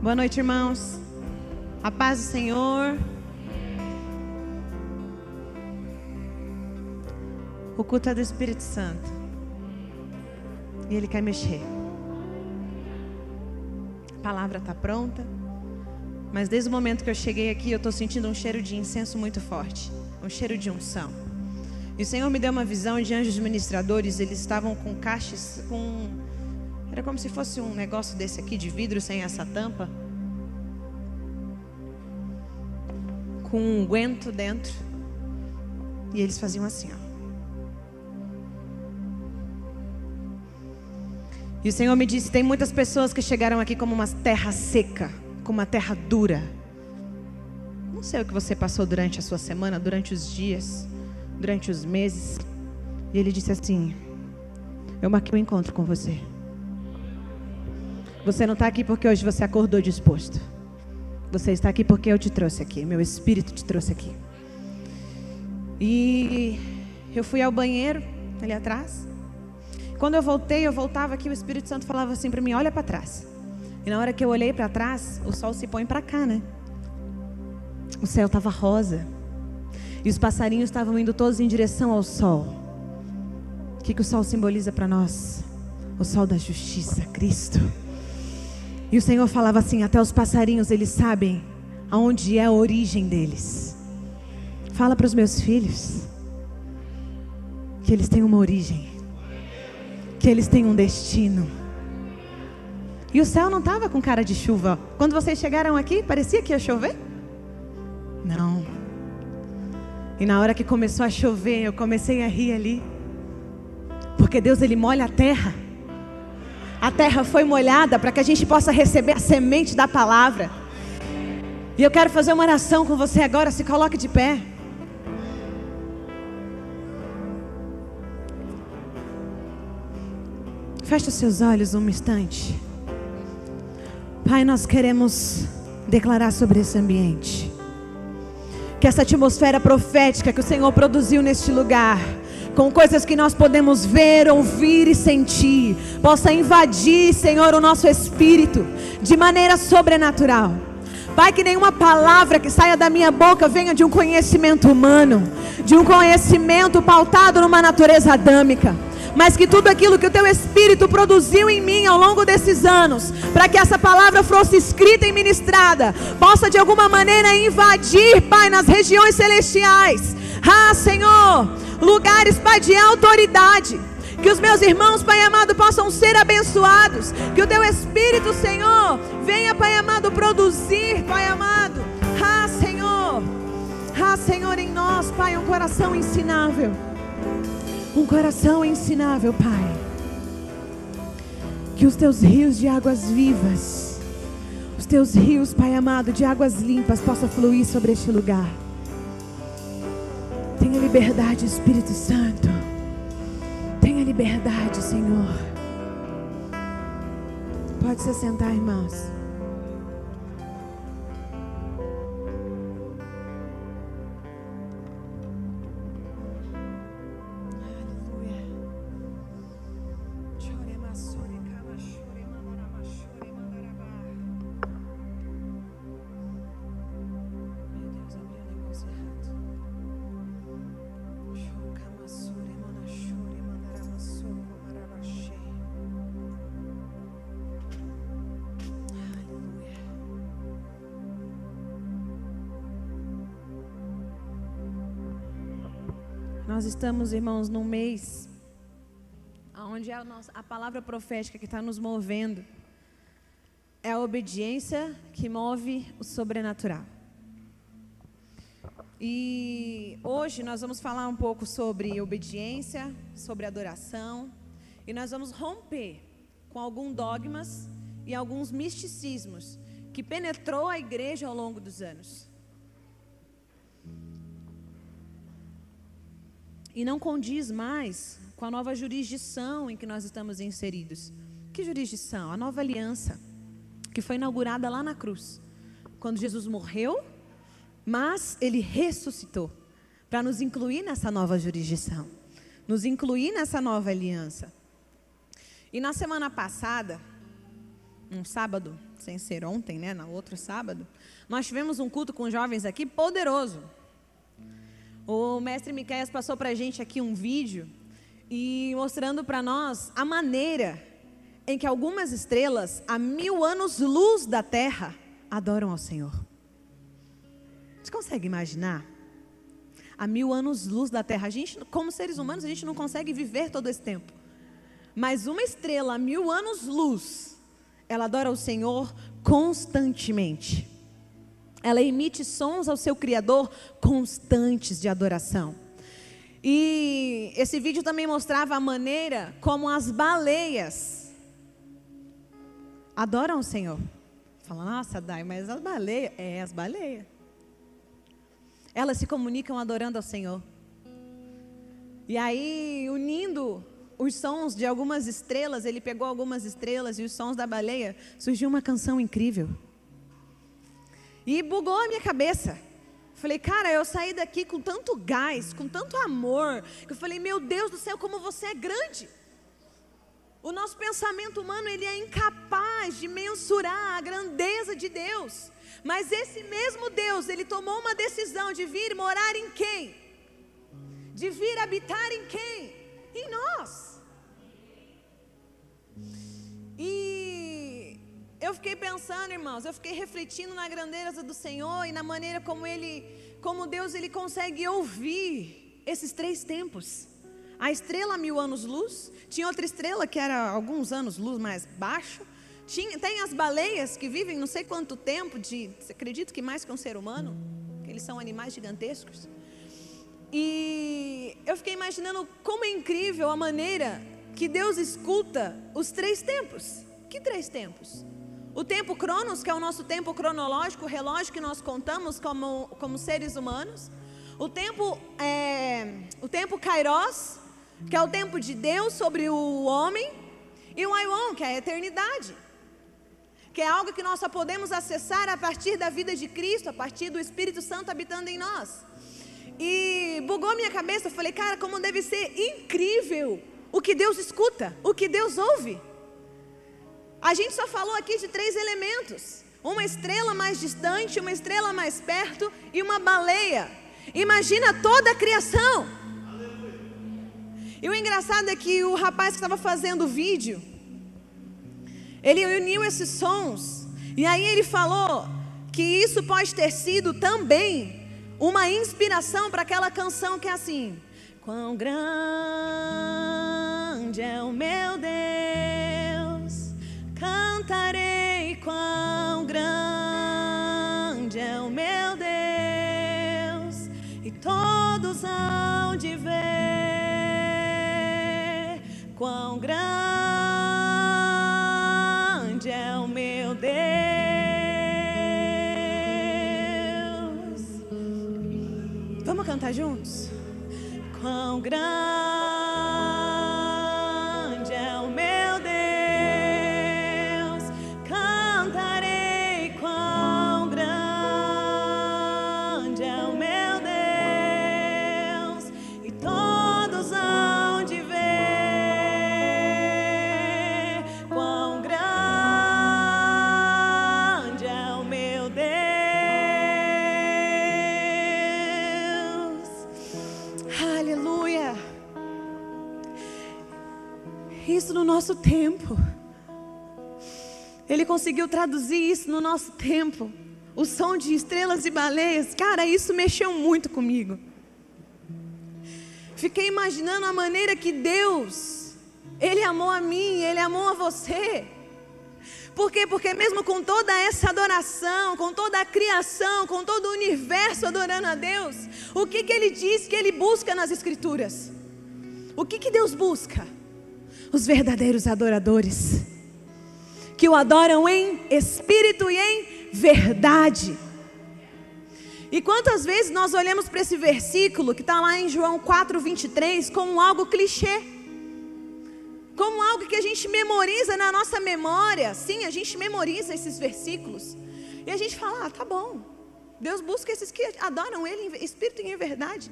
Boa noite, irmãos. A paz do Senhor. O culto é do Espírito Santo. E Ele quer mexer. A palavra está pronta. Mas desde o momento que eu cheguei aqui, eu estou sentindo um cheiro de incenso muito forte. Um cheiro de unção. E o Senhor me deu uma visão de anjos ministradores. Eles estavam com caixas, com. Era como se fosse um negócio desse aqui de vidro sem essa tampa. Com um guento dentro. E eles faziam assim, ó. E o Senhor me disse: tem muitas pessoas que chegaram aqui como uma terra seca, como uma terra dura. Não sei o que você passou durante a sua semana, durante os dias, durante os meses. E Ele disse assim: Eu marquei um encontro com você. Você não está aqui porque hoje você acordou disposto. Você está aqui porque eu te trouxe aqui. Meu espírito te trouxe aqui. E eu fui ao banheiro ali atrás. Quando eu voltei, eu voltava aqui, o Espírito Santo falava assim para mim: olha para trás. E na hora que eu olhei para trás, o sol se põe para cá, né? O céu estava rosa. E os passarinhos estavam indo todos em direção ao sol. O que, que o sol simboliza para nós? O sol da justiça, Cristo. E o Senhor falava assim: até os passarinhos eles sabem aonde é a origem deles. Fala para os meus filhos que eles têm uma origem que eles têm um destino. E o céu não estava com cara de chuva. Quando vocês chegaram aqui, parecia que ia chover? Não. E na hora que começou a chover, eu comecei a rir ali. Porque Deus ele molha a terra. A terra foi molhada para que a gente possa receber a semente da palavra. E eu quero fazer uma oração com você agora, se coloque de pé. Feche os seus olhos um instante. Pai, nós queremos declarar sobre esse ambiente. Que essa atmosfera profética que o Senhor produziu neste lugar, com coisas que nós podemos ver, ouvir e sentir, possa invadir, Senhor, o nosso espírito de maneira sobrenatural. Pai, que nenhuma palavra que saia da minha boca venha de um conhecimento humano, de um conhecimento pautado numa natureza adâmica mas que tudo aquilo que o teu Espírito produziu em mim ao longo desses anos, para que essa palavra fosse escrita e ministrada, possa de alguma maneira invadir, Pai, nas regiões celestiais. Ah, Senhor, lugares, Pai, de autoridade. Que os meus irmãos, Pai amado, possam ser abençoados. Que o teu Espírito, Senhor, venha, Pai amado, produzir, Pai amado. Ah, Senhor. Ah, Senhor, em nós, Pai, um coração ensinável um coração ensinável, Pai. Que os teus rios de águas vivas, os teus rios, Pai amado, de águas limpas, possam fluir sobre este lugar. Tenha liberdade, Espírito Santo. Tenha liberdade, Senhor. Pode se sentar, irmãos. Estamos, irmãos, num mês onde a, nossa, a palavra profética que está nos movendo é a obediência que move o sobrenatural. E hoje nós vamos falar um pouco sobre obediência, sobre adoração, e nós vamos romper com alguns dogmas e alguns misticismos que penetrou a igreja ao longo dos anos. E não condiz mais com a nova jurisdição em que nós estamos inseridos. Que jurisdição? A nova aliança, que foi inaugurada lá na cruz, quando Jesus morreu, mas ele ressuscitou para nos incluir nessa nova jurisdição, nos incluir nessa nova aliança. E na semana passada, um sábado, sem ser ontem, né, na outro sábado, nós tivemos um culto com jovens aqui poderoso. O mestre Miqueias passou para a gente aqui um vídeo e mostrando para nós a maneira em que algumas estrelas, a mil anos-luz da Terra, adoram ao Senhor. Você consegue imaginar? A mil anos-luz da Terra. A gente, como seres humanos, a gente não consegue viver todo esse tempo. Mas uma estrela a mil anos-luz, ela adora o Senhor constantemente. Ela emite sons ao seu Criador constantes de adoração. E esse vídeo também mostrava a maneira como as baleias adoram o Senhor. Fala, nossa, Dai, mas as baleias. É, as baleias. Elas se comunicam adorando ao Senhor. E aí, unindo os sons de algumas estrelas, ele pegou algumas estrelas e os sons da baleia, surgiu uma canção incrível. E bugou a minha cabeça. Falei, cara, eu saí daqui com tanto gás, com tanto amor, que eu falei, meu Deus do céu, como você é grande. O nosso pensamento humano, ele é incapaz de mensurar a grandeza de Deus. Mas esse mesmo Deus, ele tomou uma decisão de vir morar em quem? De vir habitar em quem? Em nós. E eu fiquei pensando, irmãos, eu fiquei refletindo na grandeza do Senhor e na maneira como ele, como Deus ele consegue ouvir esses três tempos. A estrela mil anos luz, tinha outra estrela que era alguns anos luz mais baixo. Tinha, tem as baleias que vivem não sei quanto tempo, de, acredito que mais que um ser humano, que eles são animais gigantescos. E eu fiquei imaginando como é incrível a maneira que Deus escuta os três tempos. Que três tempos? O tempo Cronos, que é o nosso tempo cronológico, o relógio que nós contamos como, como seres humanos. O tempo, é, o tempo Kairos, que é o tempo de Deus sobre o homem. E o Aion, que é a eternidade. Que é algo que nós só podemos acessar a partir da vida de Cristo, a partir do Espírito Santo habitando em nós. E bugou minha cabeça, eu falei, cara, como deve ser incrível o que Deus escuta, o que Deus ouve. A gente só falou aqui de três elementos: uma estrela mais distante, uma estrela mais perto e uma baleia. Imagina toda a criação. E o engraçado é que o rapaz que estava fazendo o vídeo, ele uniu esses sons, e aí ele falou que isso pode ter sido também uma inspiração para aquela canção que é assim: Quão grande é o meu Deus, quão grande é o meu Deus, e todos hão de ver quão grande é o meu Deus. Vamos cantar juntos? Quão grande nosso tempo. Ele conseguiu traduzir isso no nosso tempo. O som de estrelas e baleias. Cara, isso mexeu muito comigo. Fiquei imaginando a maneira que Deus, Ele amou a mim, Ele amou a você. Por quê? Porque mesmo com toda essa adoração, com toda a criação, com todo o universo adorando a Deus, o que, que Ele diz que Ele busca nas Escrituras? O que, que Deus busca? Os verdadeiros adoradores, que o adoram em espírito e em verdade. E quantas vezes nós olhamos para esse versículo que está lá em João 4, 23, como algo clichê, como algo que a gente memoriza na nossa memória. Sim, a gente memoriza esses versículos. E a gente fala, ah, tá bom. Deus busca esses que adoram Ele em espírito e em verdade.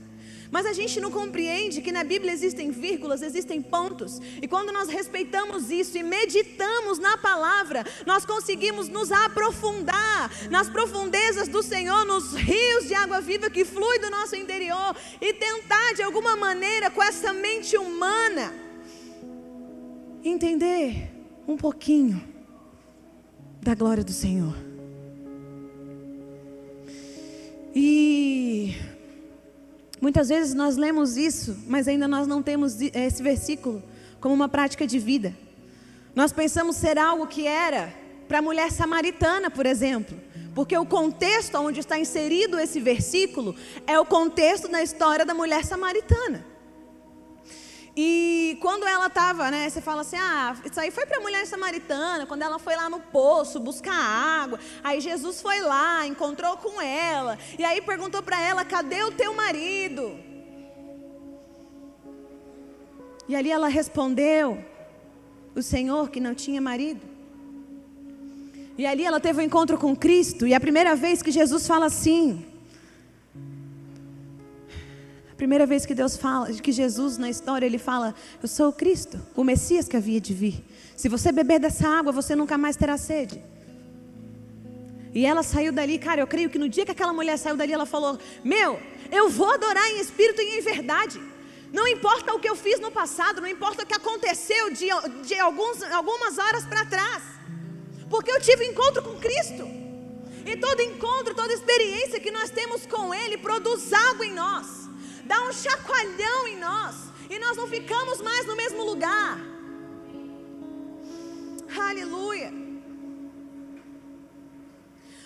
Mas a gente não compreende que na Bíblia existem vírgulas, existem pontos. E quando nós respeitamos isso e meditamos na palavra, nós conseguimos nos aprofundar nas profundezas do Senhor, nos rios de água viva que flui do nosso interior e tentar de alguma maneira com essa mente humana entender um pouquinho da glória do Senhor. E Muitas vezes nós lemos isso, mas ainda nós não temos esse versículo como uma prática de vida. Nós pensamos ser algo que era para a mulher samaritana, por exemplo, porque o contexto onde está inserido esse versículo é o contexto da história da mulher samaritana. E quando ela estava, né, você fala assim, ah, isso aí foi para a mulher samaritana, quando ela foi lá no poço buscar água, aí Jesus foi lá, encontrou com ela, e aí perguntou para ela, cadê o teu marido? E ali ela respondeu, o Senhor que não tinha marido. E ali ela teve um encontro com Cristo, e é a primeira vez que Jesus fala assim, Primeira vez que Deus fala, que Jesus na história ele fala: Eu sou o Cristo, o Messias que havia de vir. Se você beber dessa água, você nunca mais terá sede. E ela saiu dali, cara. Eu creio que no dia que aquela mulher saiu dali, ela falou: Meu, eu vou adorar em espírito e em verdade. Não importa o que eu fiz no passado, não importa o que aconteceu de, de alguns, algumas horas para trás, porque eu tive encontro com Cristo. E todo encontro, toda experiência que nós temos com Ele produz algo em nós dá um chacoalhão em nós, e nós não ficamos mais no mesmo lugar. Aleluia.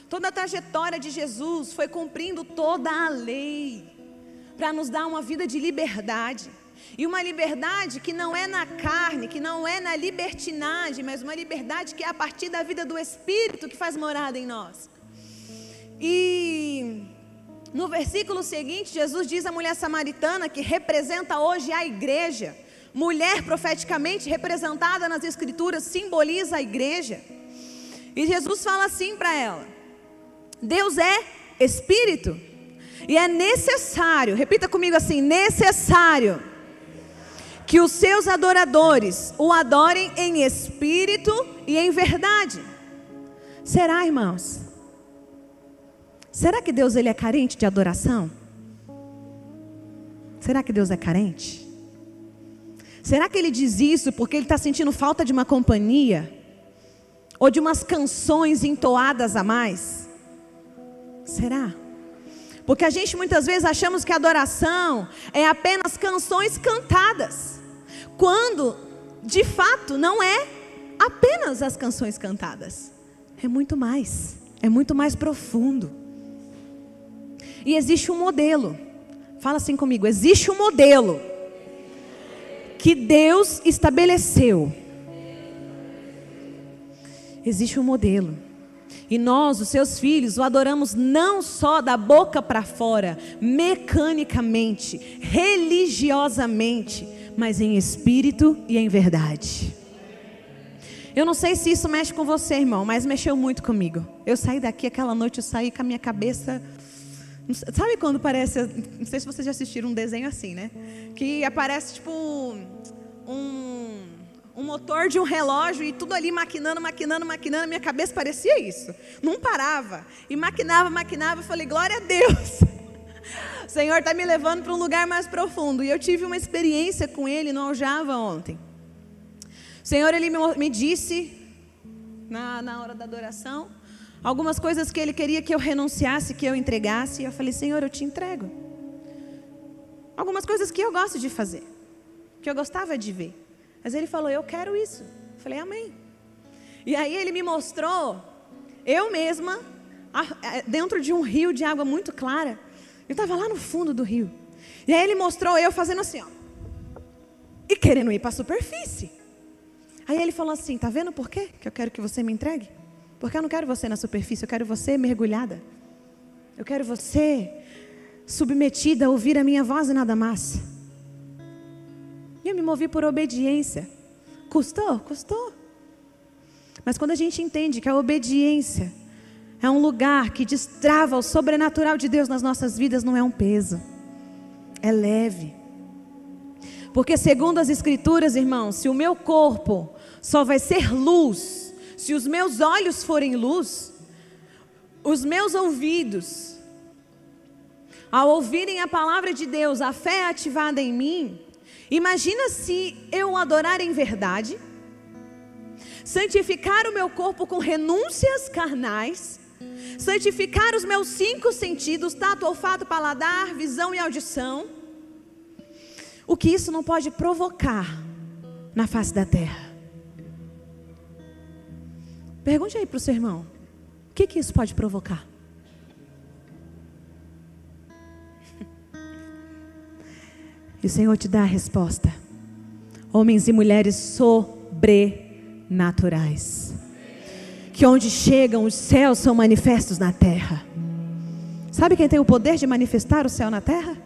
Toda a trajetória de Jesus foi cumprindo toda a lei para nos dar uma vida de liberdade. E uma liberdade que não é na carne, que não é na libertinagem, mas uma liberdade que é a partir da vida do Espírito que faz morada em nós. E no versículo seguinte, Jesus diz à mulher samaritana, que representa hoje a igreja, mulher profeticamente representada nas Escrituras, simboliza a igreja. E Jesus fala assim para ela: Deus é Espírito, e é necessário, repita comigo assim: necessário, que os seus adoradores o adorem em espírito e em verdade. Será, irmãos? Será que Deus ele é carente de adoração? Será que Deus é carente? Será que ele diz isso porque ele está sentindo falta de uma companhia? Ou de umas canções entoadas a mais? Será? Porque a gente muitas vezes achamos que adoração é apenas canções cantadas, quando de fato não é apenas as canções cantadas, é muito mais, é muito mais profundo. E existe um modelo. Fala assim comigo: existe um modelo que Deus estabeleceu. Existe um modelo. E nós, os seus filhos, o adoramos não só da boca para fora, mecanicamente, religiosamente, mas em espírito e em verdade. Eu não sei se isso mexe com você, irmão, mas mexeu muito comigo. Eu saí daqui aquela noite, eu saí com a minha cabeça Sabe quando parece. Não sei se vocês já assistiram um desenho assim, né? Que aparece tipo um, um motor de um relógio e tudo ali maquinando, maquinando, maquinando. Minha cabeça parecia isso. Não parava. E maquinava, maquinava. Eu falei, glória a Deus. O Senhor está me levando para um lugar mais profundo. E eu tive uma experiência com Ele no Aljava ontem. O Senhor, Ele me, me disse, na, na hora da adoração, Algumas coisas que ele queria que eu renunciasse, que eu entregasse, e eu falei: Senhor, eu te entrego. Algumas coisas que eu gosto de fazer, que eu gostava de ver. Mas ele falou: Eu quero isso. Eu falei: Amém. E aí ele me mostrou, eu mesma, dentro de um rio de água muito clara. Eu estava lá no fundo do rio. E aí ele mostrou eu fazendo assim, ó. E querendo ir para a superfície. Aí ele falou assim: Tá vendo por quê que eu quero que você me entregue? Porque eu não quero você na superfície, eu quero você mergulhada. Eu quero você submetida a ouvir a minha voz e nada mais. E eu me movi por obediência. Custou? Custou. Mas quando a gente entende que a obediência é um lugar que destrava o sobrenatural de Deus nas nossas vidas, não é um peso. é leve. Porque, segundo as Escrituras, irmãos, se o meu corpo só vai ser luz, se os meus olhos forem luz, os meus ouvidos, ao ouvirem a palavra de Deus, a fé ativada em mim, imagina se eu adorar em verdade, santificar o meu corpo com renúncias carnais, santificar os meus cinco sentidos, tato, olfato, paladar, visão e audição, o que isso não pode provocar na face da terra. Pergunte aí para o seu irmão: o que, que isso pode provocar? E o Senhor te dá a resposta: homens e mulheres sobrenaturais, que onde chegam os céus são manifestos na terra. Sabe quem tem o poder de manifestar o céu na terra?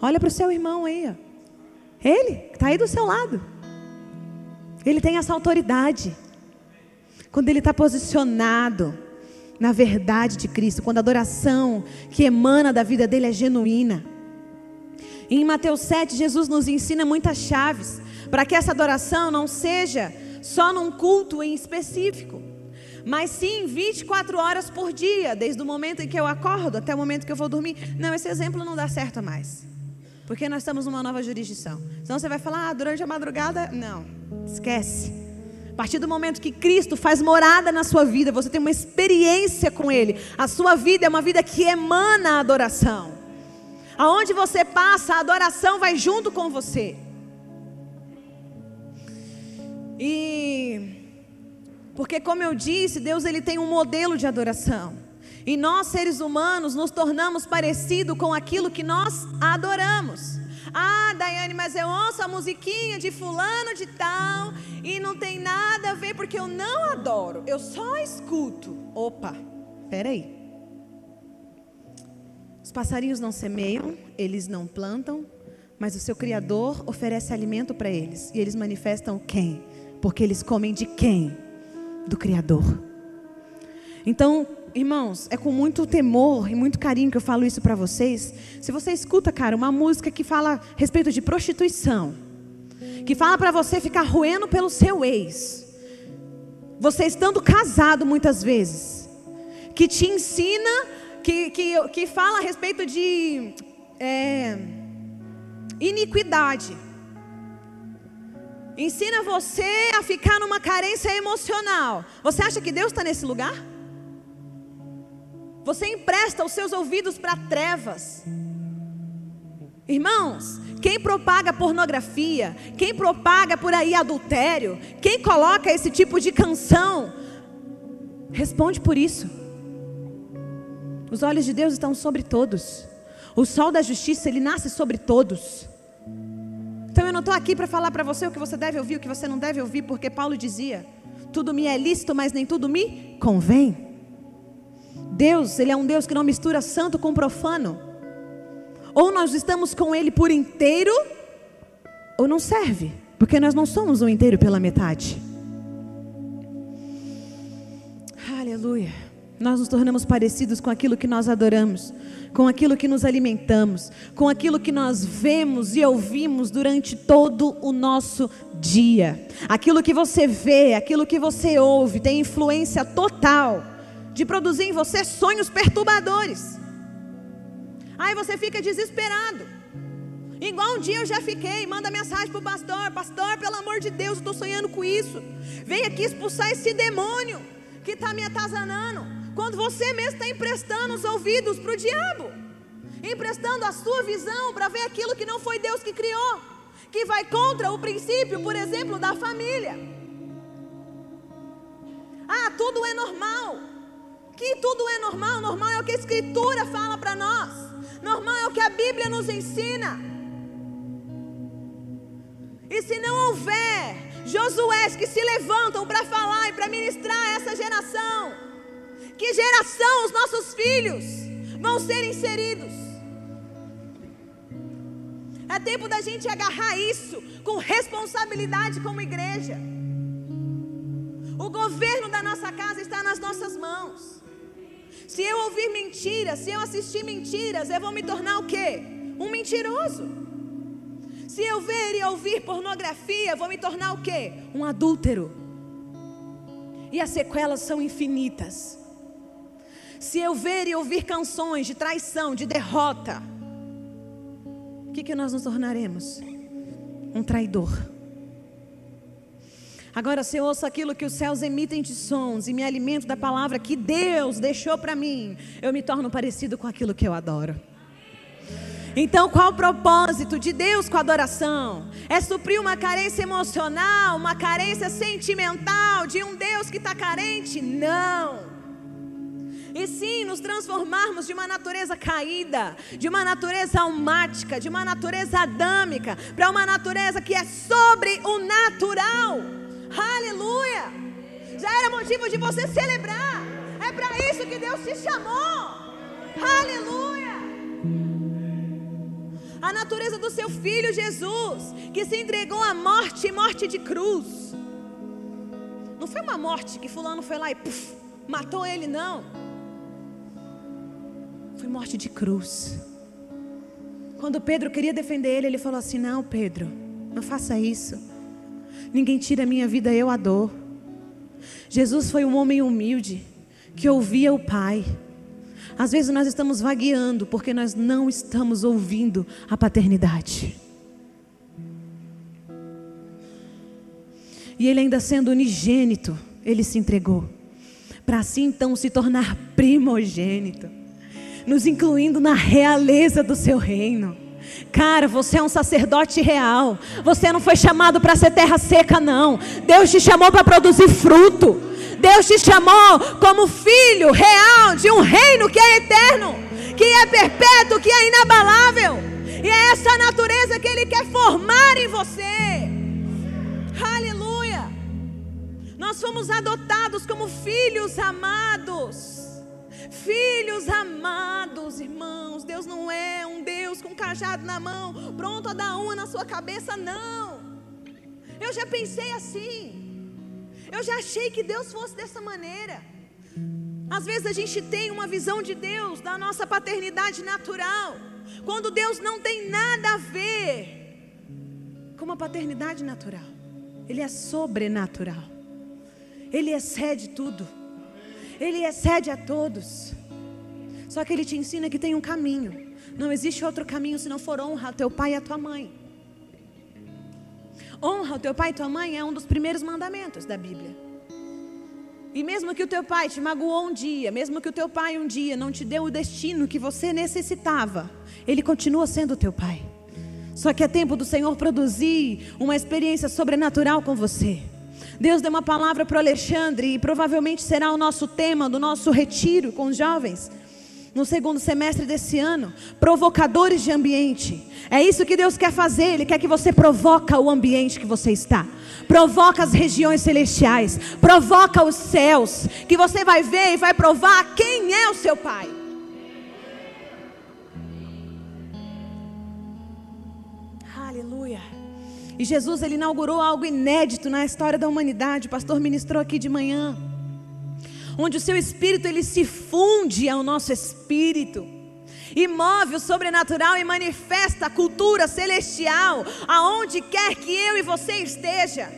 Olha para o seu irmão aí, ó. ele está aí do seu lado. Ele tem essa autoridade. Quando ele está posicionado na verdade de Cristo, quando a adoração que emana da vida dele é genuína. Em Mateus 7, Jesus nos ensina muitas chaves para que essa adoração não seja só num culto em específico, mas sim 24 horas por dia, desde o momento em que eu acordo até o momento que eu vou dormir. Não, esse exemplo não dá certo mais. Porque nós estamos numa nova jurisdição. Então você vai falar, ah, durante a madrugada, não, esquece. A partir do momento que Cristo faz morada na sua vida, você tem uma experiência com Ele. A sua vida é uma vida que emana adoração. Aonde você passa, a adoração vai junto com você. E porque como eu disse, Deus ele tem um modelo de adoração. E nós seres humanos nos tornamos parecido com aquilo que nós adoramos. Ah, Daiane, mas eu ouço a musiquinha de fulano de tal e não tem nada a ver porque eu não adoro, eu só escuto. Opa, peraí. Os passarinhos não semeiam, eles não plantam, mas o seu Criador oferece alimento para eles. E eles manifestam quem? Porque eles comem de quem? Do Criador. Então, irmãos, é com muito temor e muito carinho que eu falo isso para vocês. Se você escuta, cara, uma música que fala a respeito de prostituição, que fala para você ficar roendo pelo seu ex, você estando casado muitas vezes, que te ensina que, que, que fala a respeito de é, iniquidade. Ensina você a ficar numa carência emocional. Você acha que Deus está nesse lugar? Você empresta os seus ouvidos para trevas. Irmãos, quem propaga pornografia, quem propaga por aí adultério, quem coloca esse tipo de canção, responde por isso. Os olhos de Deus estão sobre todos. O sol da justiça, ele nasce sobre todos. Então eu não estou aqui para falar para você o que você deve ouvir, o que você não deve ouvir, porque Paulo dizia: tudo me é lícito, mas nem tudo me convém. Deus, ele é um Deus que não mistura santo com profano. Ou nós estamos com ele por inteiro, ou não serve, porque nós não somos um inteiro pela metade. Aleluia nós nos tornamos parecidos com aquilo que nós adoramos, com aquilo que nos alimentamos, com aquilo que nós vemos e ouvimos durante todo o nosso dia. Aquilo que você vê, aquilo que você ouve, tem influência total de produzir em você sonhos perturbadores. Aí você fica desesperado. Igual um dia eu já fiquei, manda mensagem para o pastor: Pastor, pelo amor de Deus, estou sonhando com isso. Vem aqui expulsar esse demônio que está me atazanando. Quando você mesmo está emprestando os ouvidos para o diabo, emprestando a sua visão para ver aquilo que não foi Deus que criou, que vai contra o princípio, por exemplo, da família. Ah, tudo é normal. Que tudo é normal? Normal é o que a Escritura fala para nós. Normal é o que a Bíblia nos ensina. E se não houver Josués que se levantam para falar e para ministrar a essa geração, que geração os nossos filhos vão ser inseridos? É tempo da gente agarrar isso com responsabilidade como igreja. O governo da nossa casa está nas nossas mãos. Se eu ouvir mentiras, se eu assistir mentiras, eu vou me tornar o quê? um mentiroso. Se eu ver e ouvir pornografia, vou me tornar o quê? Um adúltero. E as sequelas são infinitas. Se eu ver e ouvir canções de traição, de derrota, o que, que nós nos tornaremos? Um traidor. Agora, se eu ouço aquilo que os céus emitem de sons e me alimento da palavra que Deus deixou para mim, eu me torno parecido com aquilo que eu adoro. Então, qual o propósito de Deus com a adoração? É suprir uma carência emocional, uma carência sentimental de um Deus que está carente? Não. E sim, nos transformarmos de uma natureza caída, de uma natureza almática, de uma natureza adâmica, para uma natureza que é sobre o natural. Aleluia! Já era motivo de você celebrar. É para isso que Deus te chamou. Aleluia! A natureza do seu filho Jesus, que se entregou à morte e morte de cruz. Não foi uma morte que fulano foi lá e puff, matou ele, não. Foi morte de cruz. Quando Pedro queria defender ele, ele falou assim: Não, Pedro, não faça isso. Ninguém tira a minha vida, eu a dou. Jesus foi um homem humilde que ouvia o Pai. Às vezes nós estamos vagueando porque nós não estamos ouvindo a paternidade. E ele ainda sendo unigênito, ele se entregou para assim então se tornar primogênito nos incluindo na realeza do seu reino. Cara, você é um sacerdote real. Você não foi chamado para ser terra seca, não. Deus te chamou para produzir fruto. Deus te chamou como filho real de um reino que é eterno, que é perpétuo, que é inabalável. E é essa natureza que Ele quer formar em você. Aleluia. Nós fomos adotados como filhos amados. Filhos amados, irmãos, Deus não é um Deus com um cajado na mão, pronto a dar uma na sua cabeça, não. Eu já pensei assim. Eu já achei que Deus fosse dessa maneira. Às vezes a gente tem uma visão de Deus, da nossa paternidade natural, quando Deus não tem nada a ver com uma paternidade natural. Ele é sobrenatural. Ele excede tudo. Ele excede a todos. Só que ele te ensina que tem um caminho. Não existe outro caminho se não for honra ao teu pai e à tua mãe. Honra ao teu pai e tua mãe é um dos primeiros mandamentos da Bíblia. E mesmo que o teu pai te magoou um dia, mesmo que o teu pai um dia não te deu o destino que você necessitava, ele continua sendo teu pai. Só que é tempo do Senhor produzir uma experiência sobrenatural com você. Deus deu uma palavra para o Alexandre e provavelmente será o nosso tema do nosso retiro com os jovens no segundo semestre desse ano, provocadores de ambiente. É isso que Deus quer fazer, Ele quer que você provoca o ambiente que você está. Provoca as regiões celestiais, provoca os céus, que você vai ver e vai provar quem é o seu Pai. E Jesus ele inaugurou algo inédito na história da humanidade. O pastor ministrou aqui de manhã. Onde o seu espírito ele se funde ao nosso espírito e move o sobrenatural e manifesta a cultura celestial aonde quer que eu e você esteja.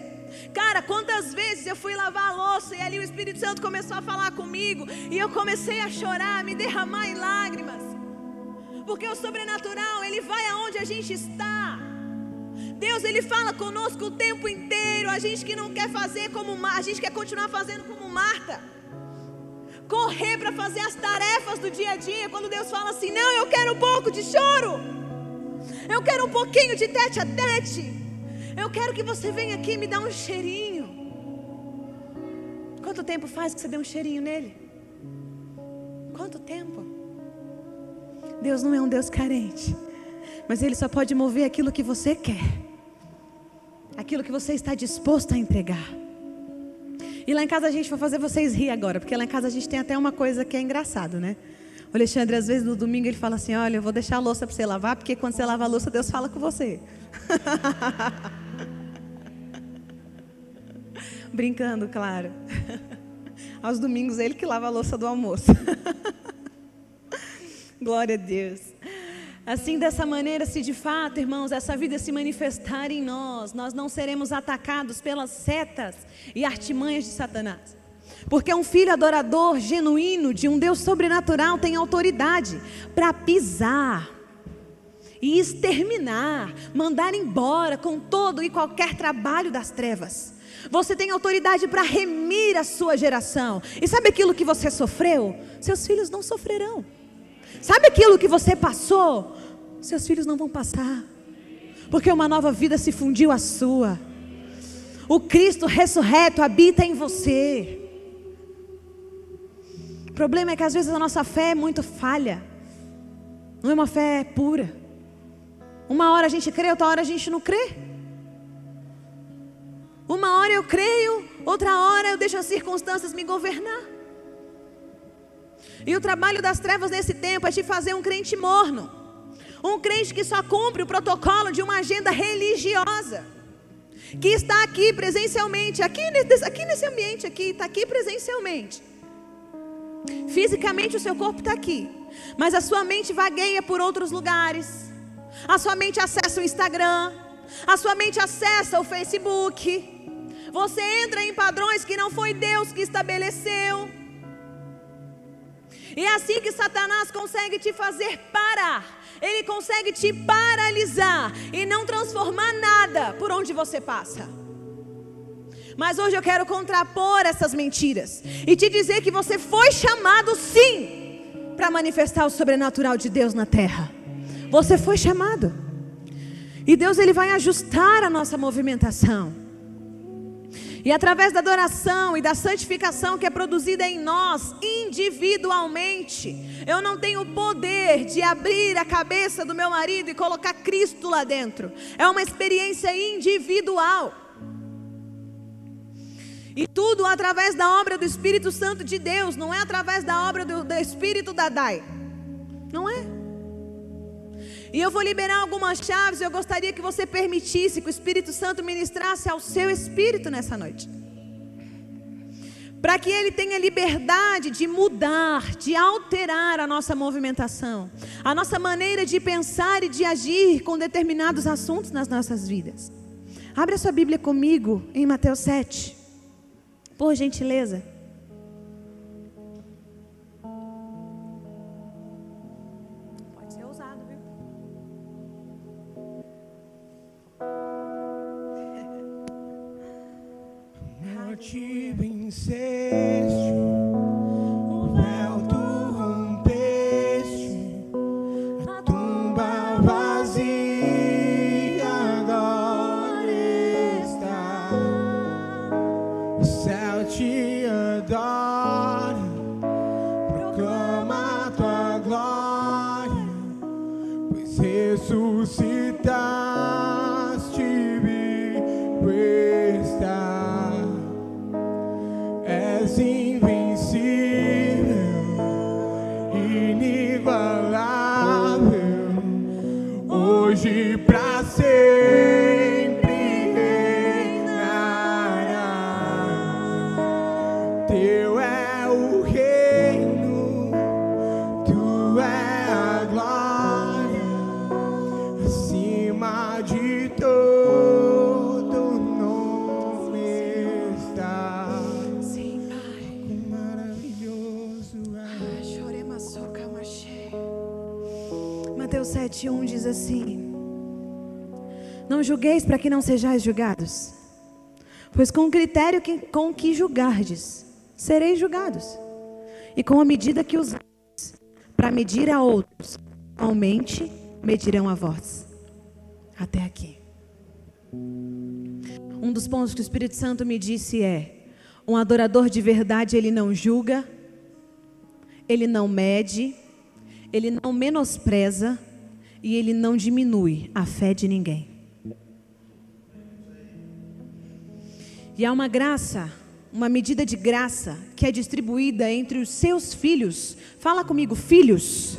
Cara, quantas vezes eu fui lavar a louça e ali o Espírito Santo começou a falar comigo e eu comecei a chorar, a me derramar em lágrimas. Porque o sobrenatural, ele vai aonde a gente está. Deus ele fala conosco o tempo inteiro. A gente que não quer fazer como a gente quer continuar fazendo como Marta. Correr para fazer as tarefas do dia a dia. Quando Deus fala assim: "Não, eu quero um pouco de choro. Eu quero um pouquinho de tete a tete. Eu quero que você venha aqui e me dá um cheirinho." Quanto tempo faz que você deu um cheirinho nele? Quanto tempo? Deus não é um Deus carente, mas Ele só pode mover aquilo que você quer aquilo que você está disposto a entregar. E lá em casa a gente vai fazer vocês rir agora, porque lá em casa a gente tem até uma coisa que é engraçado, né? O Alexandre, às vezes no domingo, ele fala assim: Olha, eu vou deixar a louça para você lavar, porque quando você lava a louça, Deus fala com você. Brincando, claro. Aos domingos, ele que lava a louça do almoço. Glória a Deus. Assim, dessa maneira, se de fato, irmãos, essa vida se manifestar em nós, nós não seremos atacados pelas setas e artimanhas de Satanás. Porque um filho adorador genuíno de um Deus sobrenatural tem autoridade para pisar e exterminar, mandar embora com todo e qualquer trabalho das trevas. Você tem autoridade para remir a sua geração. E sabe aquilo que você sofreu? Seus filhos não sofrerão. Sabe aquilo que você passou? Seus filhos não vão passar. Porque uma nova vida se fundiu à sua. O Cristo ressurreto habita em você. O problema é que às vezes a nossa fé é muito falha. Não é uma fé pura. Uma hora a gente crê, outra hora a gente não crê. Uma hora eu creio, outra hora eu deixo as circunstâncias me governar. E o trabalho das trevas nesse tempo é te fazer um crente morno. Um crente que só cumpre o protocolo de uma agenda religiosa. Que está aqui presencialmente, aqui nesse, aqui nesse ambiente aqui, está aqui presencialmente. Fisicamente o seu corpo está aqui. Mas a sua mente vagueia por outros lugares. A sua mente acessa o Instagram. A sua mente acessa o Facebook. Você entra em padrões que não foi Deus que estabeleceu. E é assim que Satanás consegue te fazer parar. Ele consegue te paralisar e não transformar nada por onde você passa. Mas hoje eu quero contrapor essas mentiras e te dizer que você foi chamado sim para manifestar o sobrenatural de Deus na terra. Você foi chamado. E Deus ele vai ajustar a nossa movimentação. E através da adoração e da santificação que é produzida em nós individualmente, eu não tenho poder de abrir a cabeça do meu marido e colocar Cristo lá dentro. É uma experiência individual. E tudo através da obra do Espírito Santo de Deus, não é através da obra do, do Espírito da Dai. Não é. E eu vou liberar algumas chaves. Eu gostaria que você permitisse que o Espírito Santo ministrasse ao seu espírito nessa noite. Para que ele tenha liberdade de mudar, de alterar a nossa movimentação, a nossa maneira de pensar e de agir com determinados assuntos nas nossas vidas. Abra sua Bíblia comigo em Mateus 7, por gentileza. Te venceste, o véu tu rompeste, a tumba vazia agora está, o céu te julgueis para que não sejais julgados, pois com o critério que, com que julgardes, sereis julgados, e com a medida que usardes para medir a outros, igualmente medirão a vós. Até aqui. Um dos pontos que o Espírito Santo me disse é: um adorador de verdade, ele não julga, ele não mede, ele não menospreza e ele não diminui a fé de ninguém. E há uma graça, uma medida de graça que é distribuída entre os seus filhos. Fala comigo, filhos,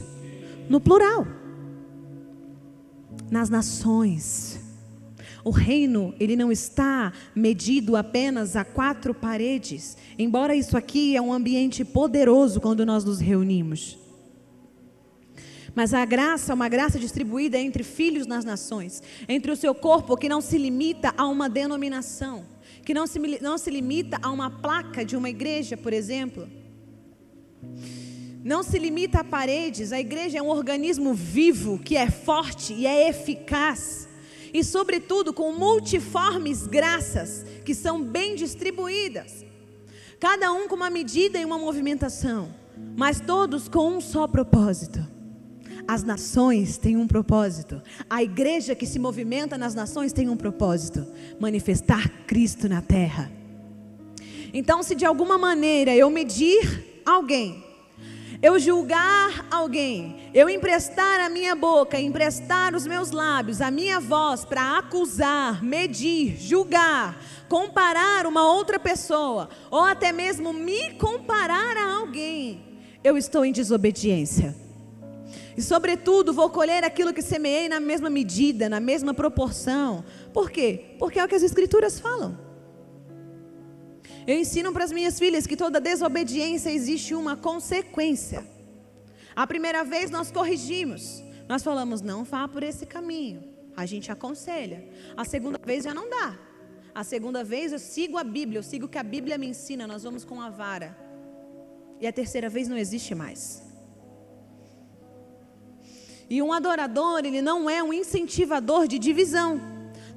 no plural. Nas nações. O reino, ele não está medido apenas a quatro paredes, embora isso aqui é um ambiente poderoso quando nós nos reunimos. Mas a graça é uma graça distribuída entre filhos nas nações, entre o seu corpo que não se limita a uma denominação, que não se, não se limita a uma placa de uma igreja, por exemplo. Não se limita a paredes, a igreja é um organismo vivo que é forte e é eficaz. E, sobretudo, com multiformes graças que são bem distribuídas. Cada um com uma medida e uma movimentação, mas todos com um só propósito as nações têm um propósito. A igreja que se movimenta nas nações tem um propósito: manifestar Cristo na terra. Então, se de alguma maneira eu medir alguém, eu julgar alguém, eu emprestar a minha boca, emprestar os meus lábios, a minha voz para acusar, medir, julgar, comparar uma outra pessoa, ou até mesmo me comparar a alguém, eu estou em desobediência. E, sobretudo, vou colher aquilo que semeei na mesma medida, na mesma proporção. Por quê? Porque é o que as Escrituras falam. Eu ensino para as minhas filhas que toda desobediência existe uma consequência. A primeira vez nós corrigimos, nós falamos, não vá por esse caminho. A gente aconselha. A segunda vez já não dá. A segunda vez eu sigo a Bíblia, eu sigo o que a Bíblia me ensina, nós vamos com a vara. E a terceira vez não existe mais. E um adorador, ele não é um incentivador de divisão,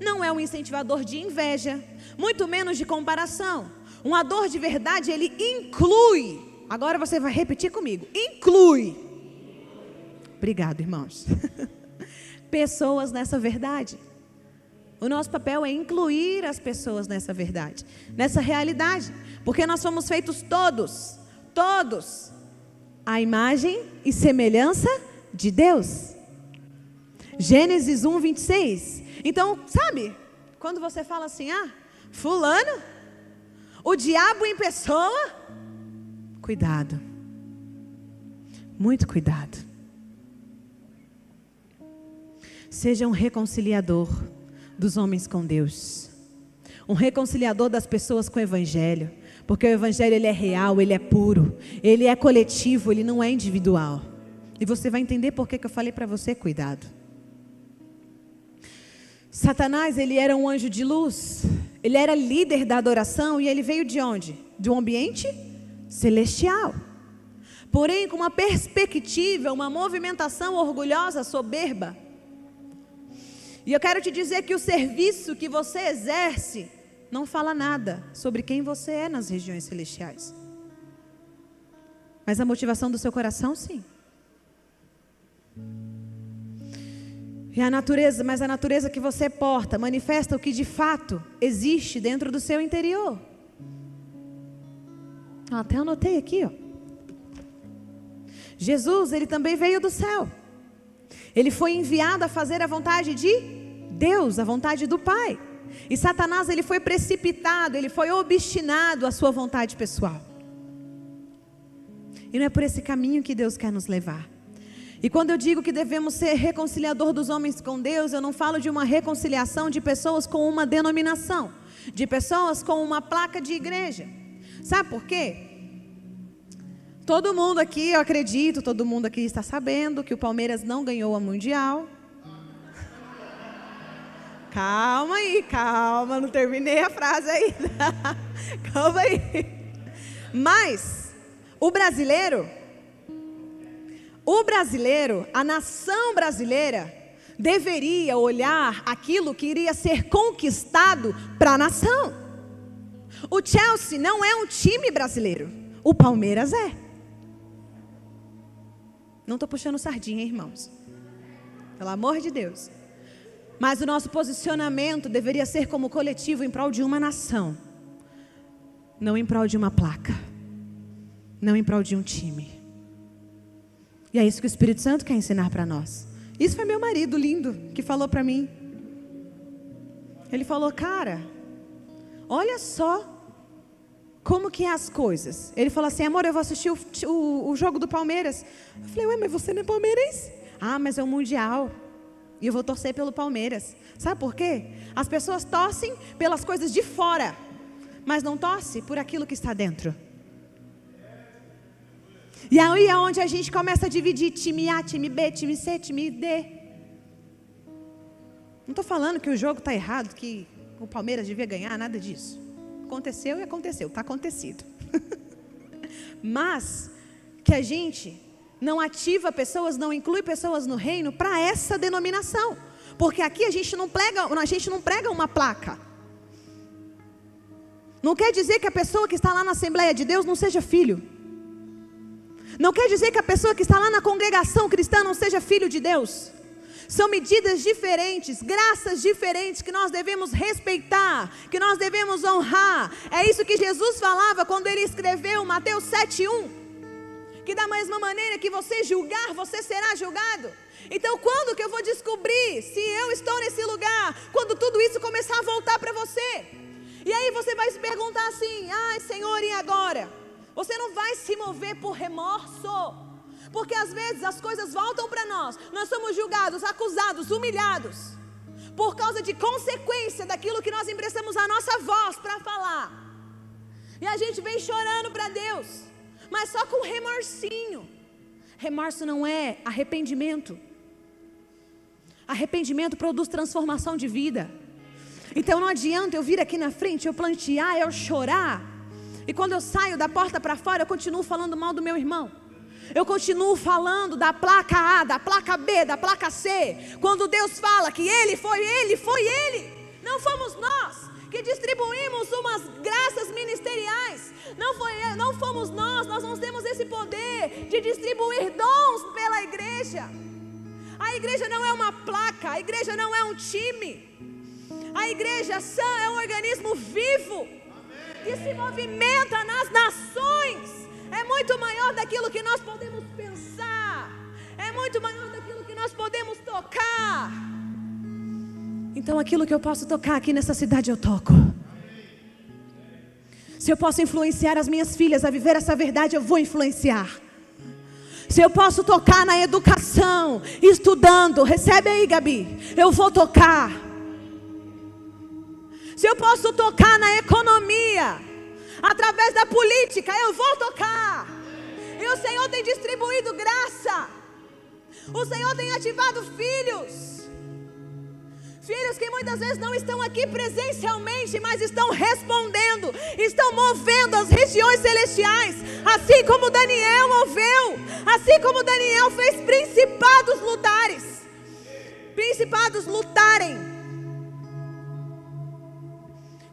não é um incentivador de inveja, muito menos de comparação. Um ador de verdade, ele inclui. Agora você vai repetir comigo: inclui. Obrigado, irmãos. pessoas nessa verdade. O nosso papel é incluir as pessoas nessa verdade, nessa realidade, porque nós somos feitos todos, todos, a imagem e semelhança de Deus. Gênesis 1, 26. Então, sabe, quando você fala assim, ah, Fulano, o diabo em pessoa, cuidado, muito cuidado. Seja um reconciliador dos homens com Deus, um reconciliador das pessoas com o Evangelho, porque o Evangelho ele é real, ele é puro, ele é coletivo, ele não é individual. E você vai entender por que, eu falei para você, cuidado. Satanás, ele era um anjo de luz. Ele era líder da adoração e ele veio de onde? De um ambiente celestial. Porém, com uma perspectiva, uma movimentação orgulhosa, soberba. E eu quero te dizer que o serviço que você exerce não fala nada sobre quem você é nas regiões celestiais. Mas a motivação do seu coração, sim. E a natureza, mas a natureza que você porta manifesta o que de fato existe dentro do seu interior. Até anotei aqui, ó. Jesus, ele também veio do céu. Ele foi enviado a fazer a vontade de Deus, a vontade do Pai. E Satanás, ele foi precipitado, ele foi obstinado à sua vontade pessoal. E não é por esse caminho que Deus quer nos levar. E quando eu digo que devemos ser reconciliador dos homens com Deus, eu não falo de uma reconciliação de pessoas com uma denominação, de pessoas com uma placa de igreja. Sabe por quê? Todo mundo aqui, eu acredito, todo mundo aqui está sabendo que o Palmeiras não ganhou a Mundial. Calma aí, calma, não terminei a frase ainda. calma aí. Mas o brasileiro o brasileiro, a nação brasileira, deveria olhar aquilo que iria ser conquistado para a nação. O Chelsea não é um time brasileiro, o Palmeiras é. Não estou puxando sardinha, irmãos. Pelo amor de Deus. Mas o nosso posicionamento deveria ser como coletivo em prol de uma nação, não em prol de uma placa, não em prol de um time. E é isso que o Espírito Santo quer ensinar para nós. Isso foi meu marido lindo que falou para mim. Ele falou, cara, olha só como que é as coisas. Ele falou assim, amor, eu vou assistir o, o, o jogo do Palmeiras. Eu falei, ué, mas você não é palmeirense? Ah, mas é o Mundial. E eu vou torcer pelo Palmeiras. Sabe por quê? As pessoas torcem pelas coisas de fora, mas não torcem por aquilo que está dentro. E aí é onde a gente começa a dividir time A, time B, time C, time D. Não estou falando que o jogo está errado, que o Palmeiras devia ganhar, nada disso. Aconteceu e aconteceu, está acontecido. Mas que a gente não ativa pessoas, não inclui pessoas no reino para essa denominação. Porque aqui a gente não prega, a gente não prega uma placa. Não quer dizer que a pessoa que está lá na Assembleia de Deus não seja filho. Não quer dizer que a pessoa que está lá na congregação cristã não seja filho de Deus. São medidas diferentes, graças diferentes que nós devemos respeitar, que nós devemos honrar. É isso que Jesus falava quando ele escreveu Mateus 7:1. Que da mesma maneira que você julgar, você será julgado. Então, quando que eu vou descobrir se eu estou nesse lugar? Quando tudo isso começar a voltar para você. E aí você vai se perguntar assim: "Ai, Senhor, e agora?" Você não vai se mover por remorso. Porque às vezes as coisas voltam para nós. Nós somos julgados, acusados, humilhados. Por causa de consequência daquilo que nós emprestamos a nossa voz para falar. E a gente vem chorando para Deus. Mas só com remorsinho. Remorso não é arrependimento. Arrependimento produz transformação de vida. Então não adianta eu vir aqui na frente, eu plantear, eu chorar. E quando eu saio da porta para fora, eu continuo falando mal do meu irmão. Eu continuo falando da placa A, da placa B, da placa C. Quando Deus fala que Ele foi Ele, foi Ele. Não fomos nós que distribuímos umas graças ministeriais. Não, foi, não fomos nós, nós não temos esse poder de distribuir dons pela igreja. A igreja não é uma placa, a igreja não é um time. A igreja sã é um organismo vivo que se movimenta nas nações. É muito maior daquilo que nós podemos pensar. É muito maior daquilo que nós podemos tocar. Então, aquilo que eu posso tocar aqui nessa cidade, eu toco. Se eu posso influenciar as minhas filhas a viver essa verdade, eu vou influenciar. Se eu posso tocar na educação, estudando, recebe aí, Gabi. Eu vou tocar. Se eu posso tocar na economia, através da política, eu vou tocar. E o Senhor tem distribuído graça. O Senhor tem ativado filhos. Filhos que muitas vezes não estão aqui presencialmente, mas estão respondendo, estão movendo as regiões celestiais, assim como Daniel moveu, assim como Daniel fez principados lutarem. Principados lutarem.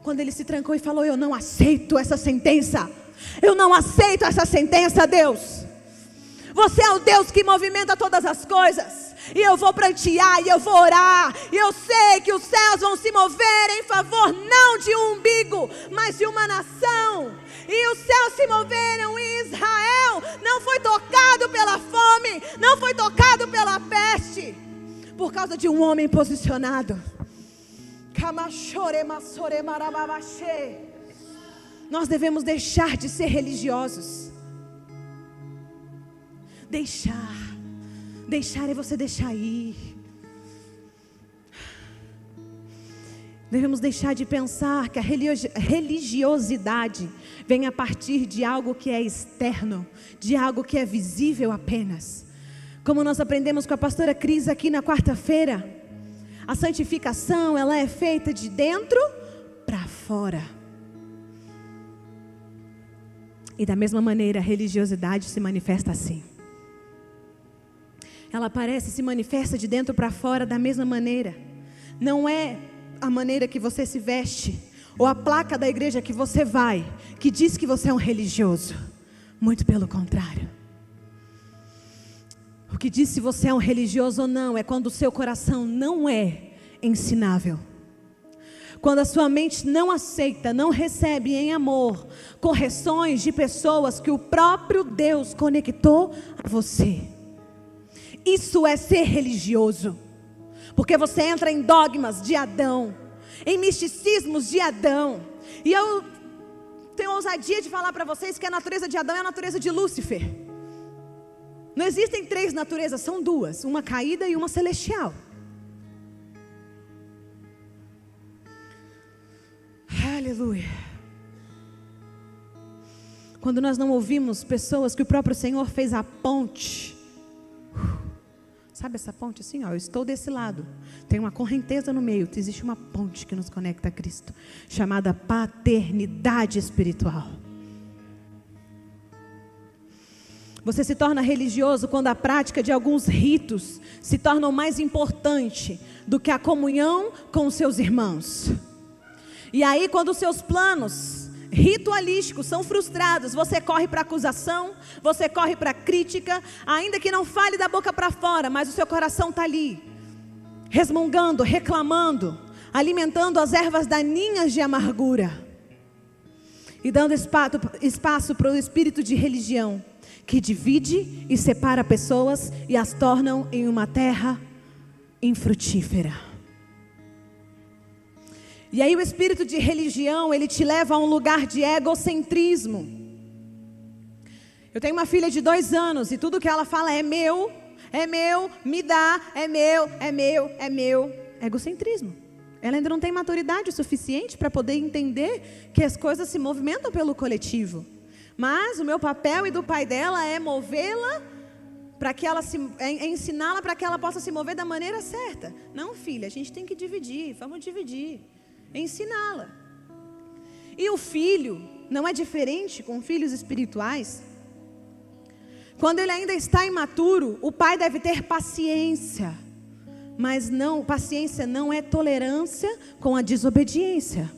Quando ele se trancou e falou: Eu não aceito essa sentença. Eu não aceito essa sentença, Deus. Você é o Deus que movimenta todas as coisas e eu vou prantear, e eu vou orar, e eu sei que os céus vão se mover em favor não de um umbigo, mas de uma nação. E os céus se moveram e Israel não foi tocado pela fome, não foi tocado pela peste, por causa de um homem posicionado. Nós devemos deixar de ser religiosos. Deixar Deixar é você deixar ir. Devemos deixar de pensar que a religiosidade vem a partir de algo que é externo, de algo que é visível apenas. Como nós aprendemos com a pastora Cris aqui na quarta-feira, a santificação, ela é feita de dentro para fora. E da mesma maneira, a religiosidade se manifesta assim ela aparece, se manifesta de dentro para fora da mesma maneira. Não é a maneira que você se veste ou a placa da igreja que você vai que diz que você é um religioso. Muito pelo contrário. O que diz se você é um religioso ou não é quando o seu coração não é ensinável. Quando a sua mente não aceita, não recebe em amor correções de pessoas que o próprio Deus conectou a você. Isso é ser religioso. Porque você entra em dogmas de Adão, em misticismos de Adão. E eu tenho ousadia de falar para vocês que a natureza de Adão é a natureza de Lúcifer. Não existem três naturezas, são duas: uma caída e uma celestial. Aleluia. Quando nós não ouvimos pessoas que o próprio Senhor fez a ponte. Sabe essa ponte assim, ó, eu estou desse lado. Tem uma correnteza no meio, existe uma ponte que nos conecta a Cristo, chamada paternidade espiritual. Você se torna religioso quando a prática de alguns ritos se tornam mais importante do que a comunhão com os seus irmãos. E aí, quando os seus planos ritualísticos são frustrados, você corre para acusação, você corre para crítica, ainda que não fale da boca para fora, mas o seu coração está ali, resmungando, reclamando, alimentando as ervas daninhas de amargura e dando espaço para o espírito de religião que divide e separa pessoas e as tornam em uma terra infrutífera. E aí o espírito de religião, ele te leva a um lugar de egocentrismo. Eu tenho uma filha de dois anos e tudo que ela fala é meu, é meu, me dá, é meu, é meu, é meu. Egocentrismo. Ela ainda não tem maturidade suficiente para poder entender que as coisas se movimentam pelo coletivo. Mas o meu papel e do pai dela é movê-la para que ela se é, é ensiná-la para que ela possa se mover da maneira certa. Não, filha, a gente tem que dividir, vamos dividir. Ensiná-la. E o filho não é diferente com filhos espirituais. Quando ele ainda está imaturo, o pai deve ter paciência. Mas não, paciência não é tolerância com a desobediência.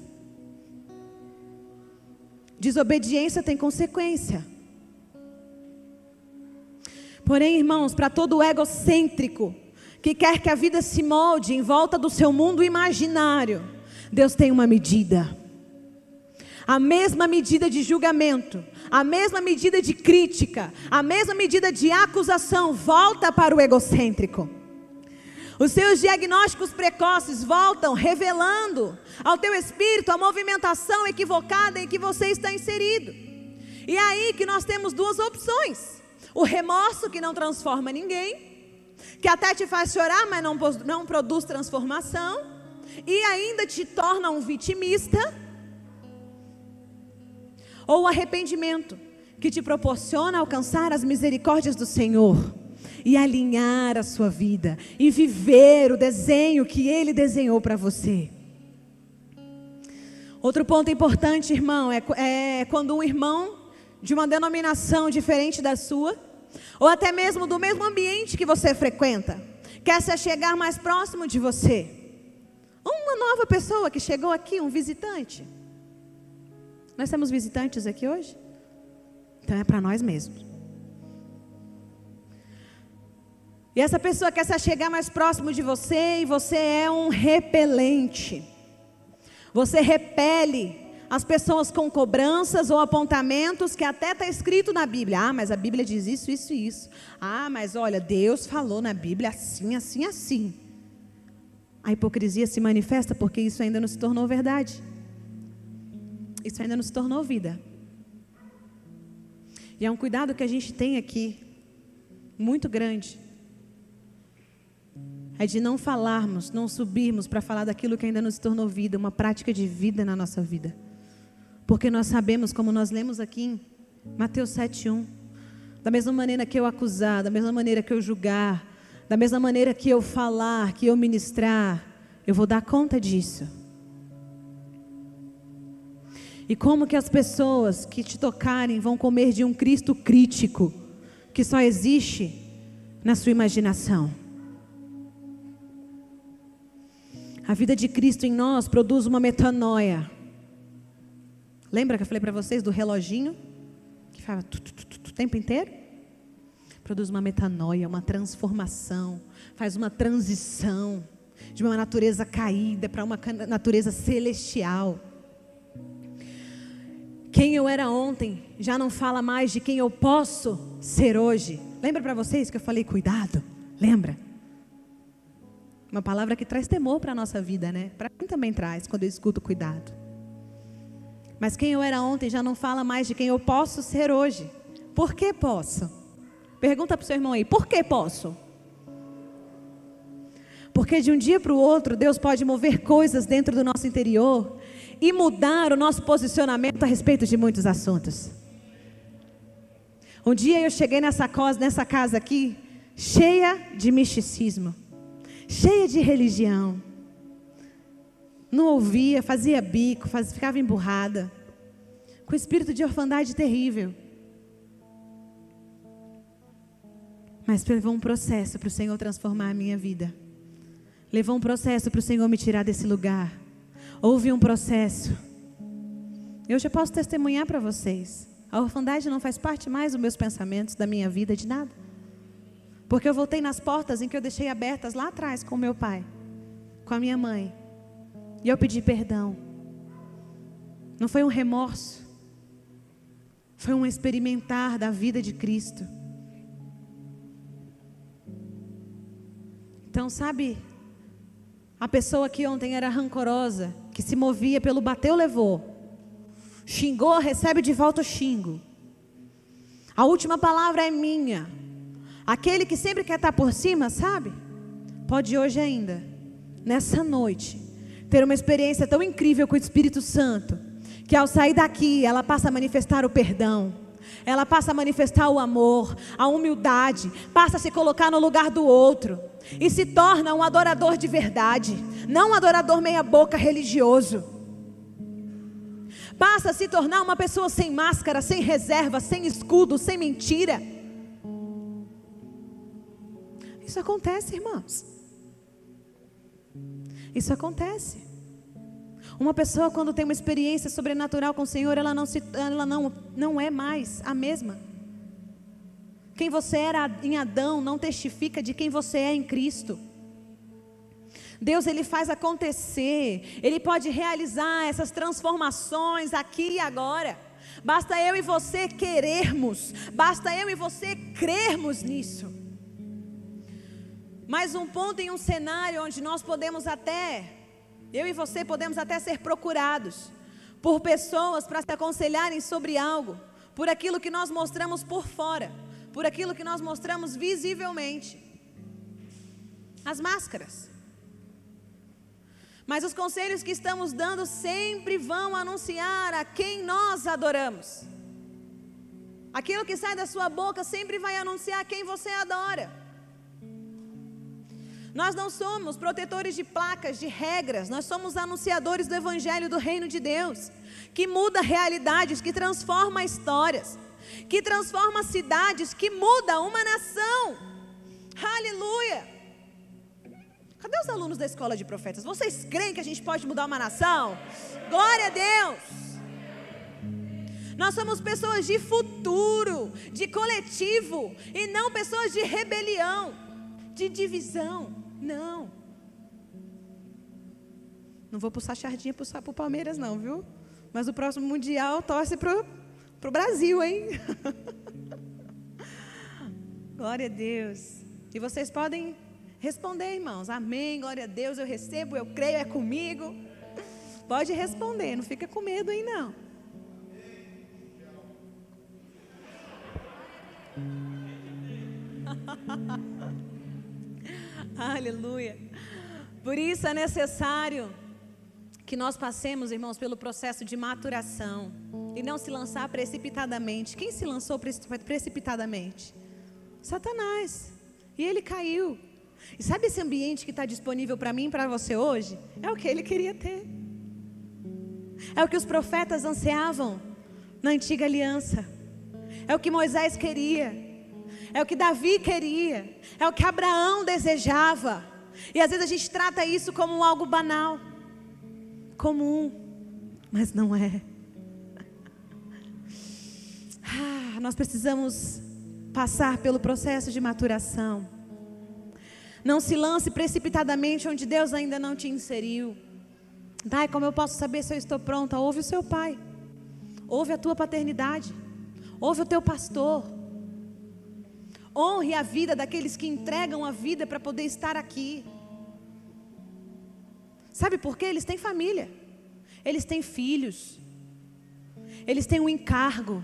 Desobediência tem consequência. Porém, irmãos, para todo egocêntrico que quer que a vida se molde em volta do seu mundo imaginário, Deus tem uma medida. A mesma medida de julgamento, a mesma medida de crítica, a mesma medida de acusação volta para o egocêntrico. Os seus diagnósticos precoces voltam revelando ao teu espírito a movimentação equivocada em que você está inserido. E é aí que nós temos duas opções: o remorso que não transforma ninguém, que até te faz chorar, mas não, não produz transformação, e ainda te torna um vitimista, ou o arrependimento, que te proporciona alcançar as misericórdias do Senhor e alinhar a sua vida e viver o desenho que Ele desenhou para você. Outro ponto importante, irmão, é, é quando um irmão de uma denominação diferente da sua, ou até mesmo do mesmo ambiente que você frequenta, quer se chegar mais próximo de você. Uma nova pessoa que chegou aqui, um visitante. Nós temos visitantes aqui hoje? Então é para nós mesmos. E essa pessoa quer se chegar mais próximo de você e você é um repelente. Você repele as pessoas com cobranças ou apontamentos que até está escrito na Bíblia. Ah, mas a Bíblia diz isso, isso e isso. Ah, mas olha, Deus falou na Bíblia assim, assim, assim. A hipocrisia se manifesta porque isso ainda não se tornou verdade. Isso ainda não se tornou vida. E é um cuidado que a gente tem aqui, muito grande é de não falarmos, não subirmos para falar daquilo que ainda não se tornou vida, uma prática de vida na nossa vida. Porque nós sabemos, como nós lemos aqui em Mateus 7,1, da mesma maneira que eu acusar, da mesma maneira que eu julgar, da mesma maneira que eu falar, que eu ministrar, eu vou dar conta disso. E como que as pessoas que te tocarem vão comer de um Cristo crítico, que só existe na sua imaginação? A vida de Cristo em nós produz uma metanoia. Lembra que eu falei para vocês do reloginho? Que fala o tempo inteiro? Produz uma metanoia, uma transformação, faz uma transição de uma natureza caída para uma natureza celestial. Quem eu era ontem já não fala mais de quem eu posso ser hoje. Lembra para vocês que eu falei cuidado? Lembra? Uma palavra que traz temor para a nossa vida, né? Para mim também traz, quando eu escuto cuidado. Mas quem eu era ontem já não fala mais de quem eu posso ser hoje. Por que posso? Pergunta para o seu irmão aí, por que posso? Porque de um dia para o outro, Deus pode mover coisas dentro do nosso interior e mudar o nosso posicionamento a respeito de muitos assuntos. Um dia eu cheguei nessa casa, nessa casa aqui, cheia de misticismo, cheia de religião. Não ouvia, fazia bico, faz, ficava emburrada, com espírito de orfandade terrível. Mas levou um processo para o Senhor transformar a minha vida. Levou um processo para o Senhor me tirar desse lugar. Houve um processo. Eu já posso testemunhar para vocês. A orfandade não faz parte mais dos meus pensamentos, da minha vida, de nada. Porque eu voltei nas portas em que eu deixei abertas lá atrás com meu pai, com a minha mãe. E eu pedi perdão. Não foi um remorso. Foi um experimentar da vida de Cristo. Então, sabe, a pessoa que ontem era rancorosa, que se movia pelo bateu, levou. Xingou, recebe de volta o xingo. A última palavra é minha. Aquele que sempre quer estar por cima, sabe? Pode hoje ainda, nessa noite, ter uma experiência tão incrível com o Espírito Santo, que ao sair daqui, ela passa a manifestar o perdão ela passa a manifestar o amor, a humildade, passa a se colocar no lugar do outro e se torna um adorador de verdade, não um adorador meia-boca religioso. Passa a se tornar uma pessoa sem máscara, sem reserva, sem escudo, sem mentira. Isso acontece, irmãos. Isso acontece. Uma pessoa, quando tem uma experiência sobrenatural com o Senhor, ela não, se, ela não, não é mais a mesma. Quem você era em Adão não testifica de quem você é em Cristo. Deus ele faz acontecer, ele pode realizar essas transformações aqui e agora. Basta eu e você querermos, basta eu e você crermos nisso. Mais um ponto em um cenário onde nós podemos até eu e você podemos até ser procurados por pessoas para se aconselharem sobre algo, por aquilo que nós mostramos por fora, por aquilo que nós mostramos visivelmente. As máscaras. Mas os conselhos que estamos dando sempre vão anunciar a quem nós adoramos. Aquilo que sai da sua boca sempre vai anunciar quem você adora. Nós não somos protetores de placas, de regras, nós somos anunciadores do Evangelho do Reino de Deus, que muda realidades, que transforma histórias, que transforma cidades, que muda uma nação. Aleluia! Cadê os alunos da escola de profetas? Vocês creem que a gente pode mudar uma nação? Glória a Deus! Nós somos pessoas de futuro, de coletivo, e não pessoas de rebelião, de divisão. Não. Não vou puxar sardinha para o Palmeiras, não, viu? Mas o próximo Mundial torce para o Brasil, hein? glória a Deus. E vocês podem responder, irmãos. Amém, glória a Deus, eu recebo, eu creio, é comigo. Pode responder, não fica com medo aí, não. Aleluia. Por isso é necessário que nós passemos, irmãos, pelo processo de maturação e não se lançar precipitadamente. Quem se lançou precipitadamente? Satanás. E ele caiu. E sabe esse ambiente que está disponível para mim e para você hoje? É o que ele queria ter. É o que os profetas ansiavam na antiga aliança. É o que Moisés queria é o que Davi queria, é o que Abraão desejava. E às vezes a gente trata isso como algo banal, comum, mas não é. Ah, nós precisamos passar pelo processo de maturação. Não se lance precipitadamente onde Deus ainda não te inseriu. Dai, como eu posso saber se eu estou pronta? Ouve o seu pai, ouve a tua paternidade, ouve o teu pastor. Honre a vida daqueles que entregam a vida para poder estar aqui. Sabe por quê? Eles têm família, eles têm filhos, eles têm um encargo.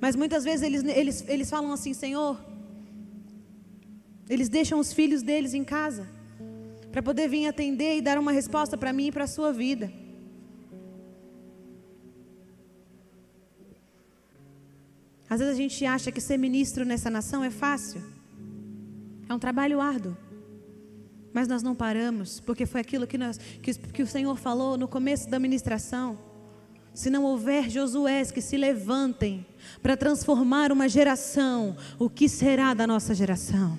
Mas muitas vezes eles, eles, eles falam assim: Senhor, eles deixam os filhos deles em casa para poder vir atender e dar uma resposta para mim e para a sua vida. Às vezes a gente acha que ser ministro nessa nação é fácil. É um trabalho árduo. Mas nós não paramos, porque foi aquilo que, nós, que, que o Senhor falou no começo da ministração. Se não houver Josués que se levantem para transformar uma geração, o que será da nossa geração?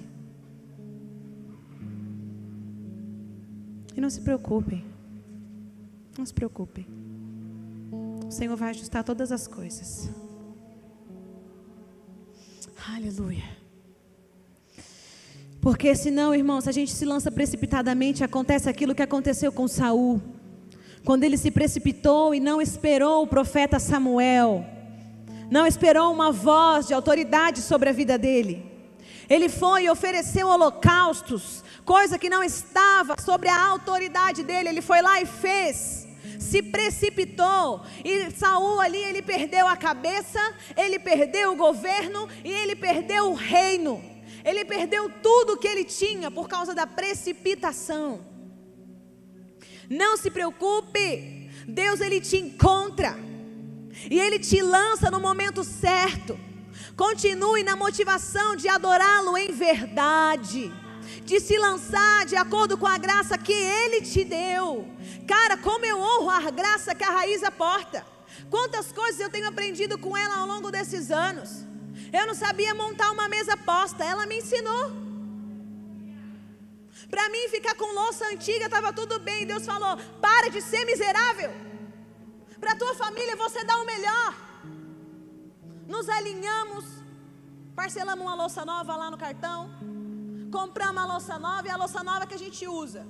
E não se preocupem. Não se preocupem. O Senhor vai ajustar todas as coisas. Aleluia. Porque senão, irmãos, se a gente se lança precipitadamente, acontece aquilo que aconteceu com Saul. Quando ele se precipitou e não esperou o profeta Samuel, não esperou uma voz de autoridade sobre a vida dele. Ele foi e ofereceu holocaustos, coisa que não estava sobre a autoridade dele. Ele foi lá e fez se precipitou e Saul ali ele perdeu a cabeça, ele perdeu o governo e ele perdeu o reino. Ele perdeu tudo que ele tinha por causa da precipitação. Não se preocupe, Deus ele te encontra e ele te lança no momento certo. Continue na motivação de adorá-lo em verdade, de se lançar de acordo com a graça que ele te deu. Cara, como eu honro a graça que a raiz aporta. Quantas coisas eu tenho aprendido com ela ao longo desses anos. Eu não sabia montar uma mesa posta, ela me ensinou. Para mim, ficar com louça antiga estava tudo bem. Deus falou: para de ser miserável. Para tua família você dá o melhor. Nos alinhamos, parcelamos uma louça nova lá no cartão, compramos uma louça nova e a louça nova que a gente usa.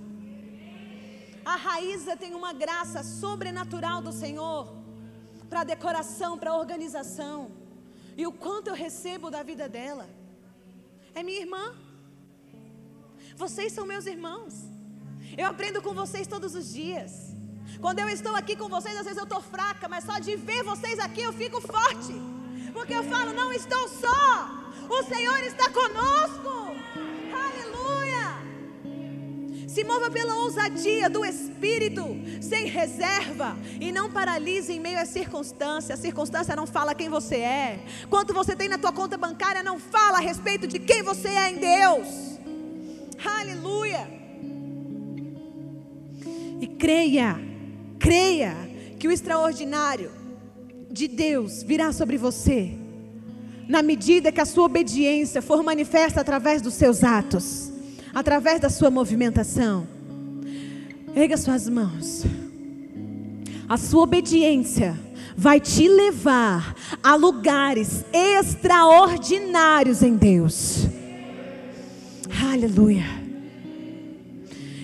A Raíza tem uma graça sobrenatural do Senhor para decoração, para organização. E o quanto eu recebo da vida dela. É minha irmã. Vocês são meus irmãos. Eu aprendo com vocês todos os dias. Quando eu estou aqui com vocês, às vezes eu estou fraca, mas só de ver vocês aqui eu fico forte. Porque eu falo, não estou só. O Senhor está conosco. Se mova pela ousadia do Espírito, sem reserva, e não paralise em meio às circunstâncias. A circunstância não fala quem você é. Quanto você tem na tua conta bancária não fala a respeito de quem você é em Deus. Aleluia. E creia, creia que o extraordinário de Deus virá sobre você na medida que a sua obediência for manifesta através dos seus atos através da sua movimentação. Erga suas mãos. A sua obediência vai te levar a lugares extraordinários em Deus. Aleluia.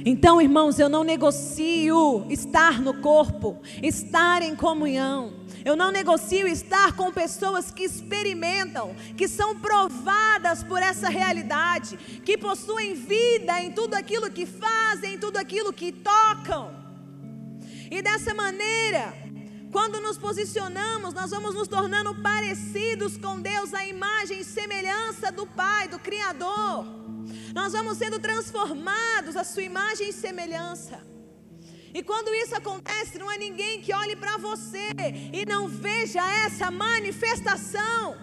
Então, irmãos, eu não negocio estar no corpo, estar em comunhão. Eu não negocio estar com pessoas que experimentam, que são provadas por essa realidade, que possuem vida em tudo aquilo que fazem, em tudo aquilo que tocam. E dessa maneira, quando nos posicionamos, nós vamos nos tornando parecidos com Deus, a imagem e semelhança do Pai, do Criador. Nós vamos sendo transformados à sua imagem e semelhança. E quando isso acontece, não há ninguém que olhe para você e não veja essa manifestação.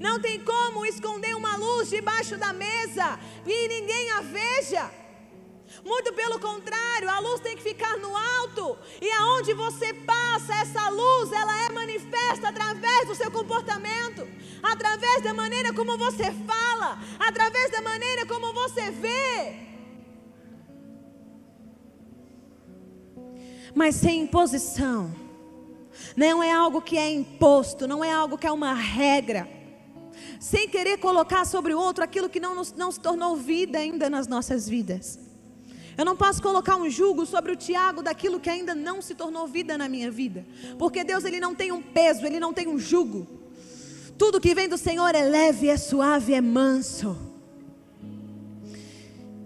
Não tem como esconder uma luz debaixo da mesa e ninguém a veja. Muito pelo contrário, a luz tem que ficar no alto. E aonde você passa, essa luz, ela é manifesta através do seu comportamento, através da maneira como você fala, através da maneira como você vê. Mas sem imposição. Não é algo que é imposto, não é algo que é uma regra. Sem querer colocar sobre o outro aquilo que não, nos, não se tornou vida ainda nas nossas vidas. Eu não posso colocar um jugo sobre o Tiago daquilo que ainda não se tornou vida na minha vida. Porque Deus ele não tem um peso, ele não tem um jugo. Tudo que vem do Senhor é leve, é suave, é manso.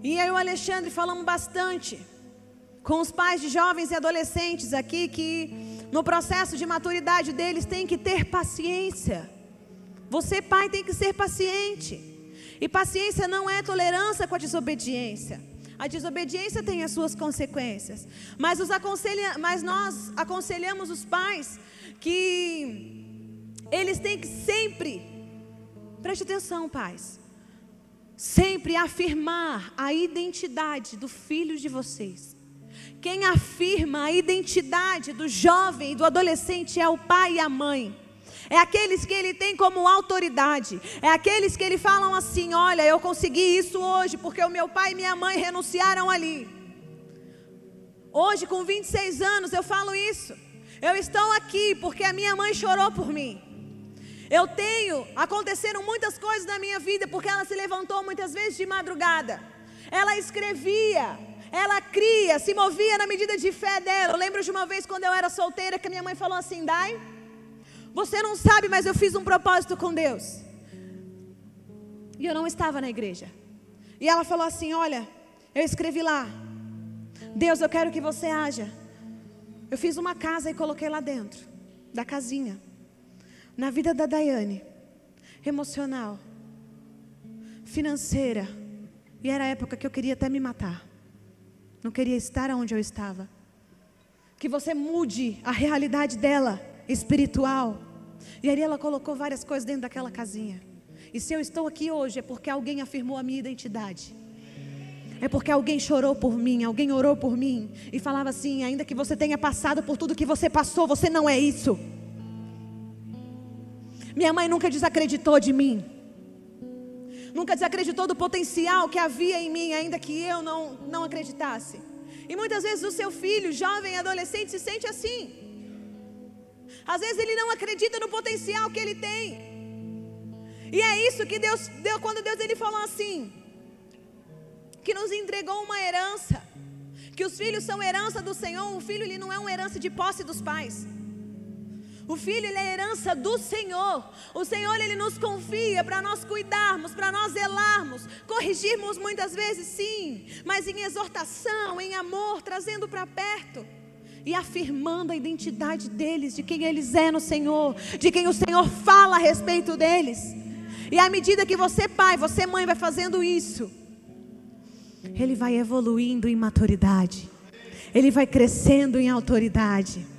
E e o Alexandre falamos bastante com os pais de jovens e adolescentes aqui que no processo de maturidade deles tem que ter paciência. Você, pai, tem que ser paciente. E paciência não é tolerância com a desobediência. A desobediência tem as suas consequências. Mas, os aconselha, mas nós aconselhamos os pais que eles têm que sempre, preste atenção, pais, sempre afirmar a identidade do filho de vocês. Quem afirma a identidade do jovem e do adolescente é o pai e a mãe. É aqueles que ele tem como autoridade. É aqueles que ele falam assim: Olha, eu consegui isso hoje porque o meu pai e minha mãe renunciaram ali. Hoje, com 26 anos, eu falo isso. Eu estou aqui porque a minha mãe chorou por mim. Eu tenho, aconteceram muitas coisas na minha vida porque ela se levantou muitas vezes de madrugada. Ela escrevia, ela cria, se movia na medida de fé dela. Eu lembro de uma vez quando eu era solteira que minha mãe falou assim: Dai, você não sabe, mas eu fiz um propósito com Deus. E eu não estava na igreja. E ela falou assim: Olha, eu escrevi lá. Deus, eu quero que você haja. Eu fiz uma casa e coloquei lá dentro, da casinha. Na vida da Daiane, emocional, financeira. E era a época que eu queria até me matar. Não queria estar onde eu estava. Que você mude a realidade dela espiritual. E aí ela colocou várias coisas dentro daquela casinha. E se eu estou aqui hoje é porque alguém afirmou a minha identidade. É porque alguém chorou por mim, alguém orou por mim e falava assim: ainda que você tenha passado por tudo que você passou, você não é isso. Minha mãe nunca desacreditou de mim. Nunca desacreditou do potencial que havia em mim, ainda que eu não, não acreditasse. E muitas vezes o seu filho, jovem, adolescente, se sente assim. Às vezes ele não acredita no potencial que ele tem. E é isso que Deus deu quando Deus ele falou assim: que nos entregou uma herança, que os filhos são herança do Senhor. O filho ele não é uma herança de posse dos pais. O filho ele é herança do Senhor. O Senhor ele nos confia para nós cuidarmos, para nós zelarmos, corrigirmos muitas vezes sim, mas em exortação, em amor, trazendo para perto e afirmando a identidade deles, de quem eles é no Senhor, de quem o Senhor fala a respeito deles. E à medida que você, pai, você, mãe, vai fazendo isso, ele vai evoluindo em maturidade, ele vai crescendo em autoridade.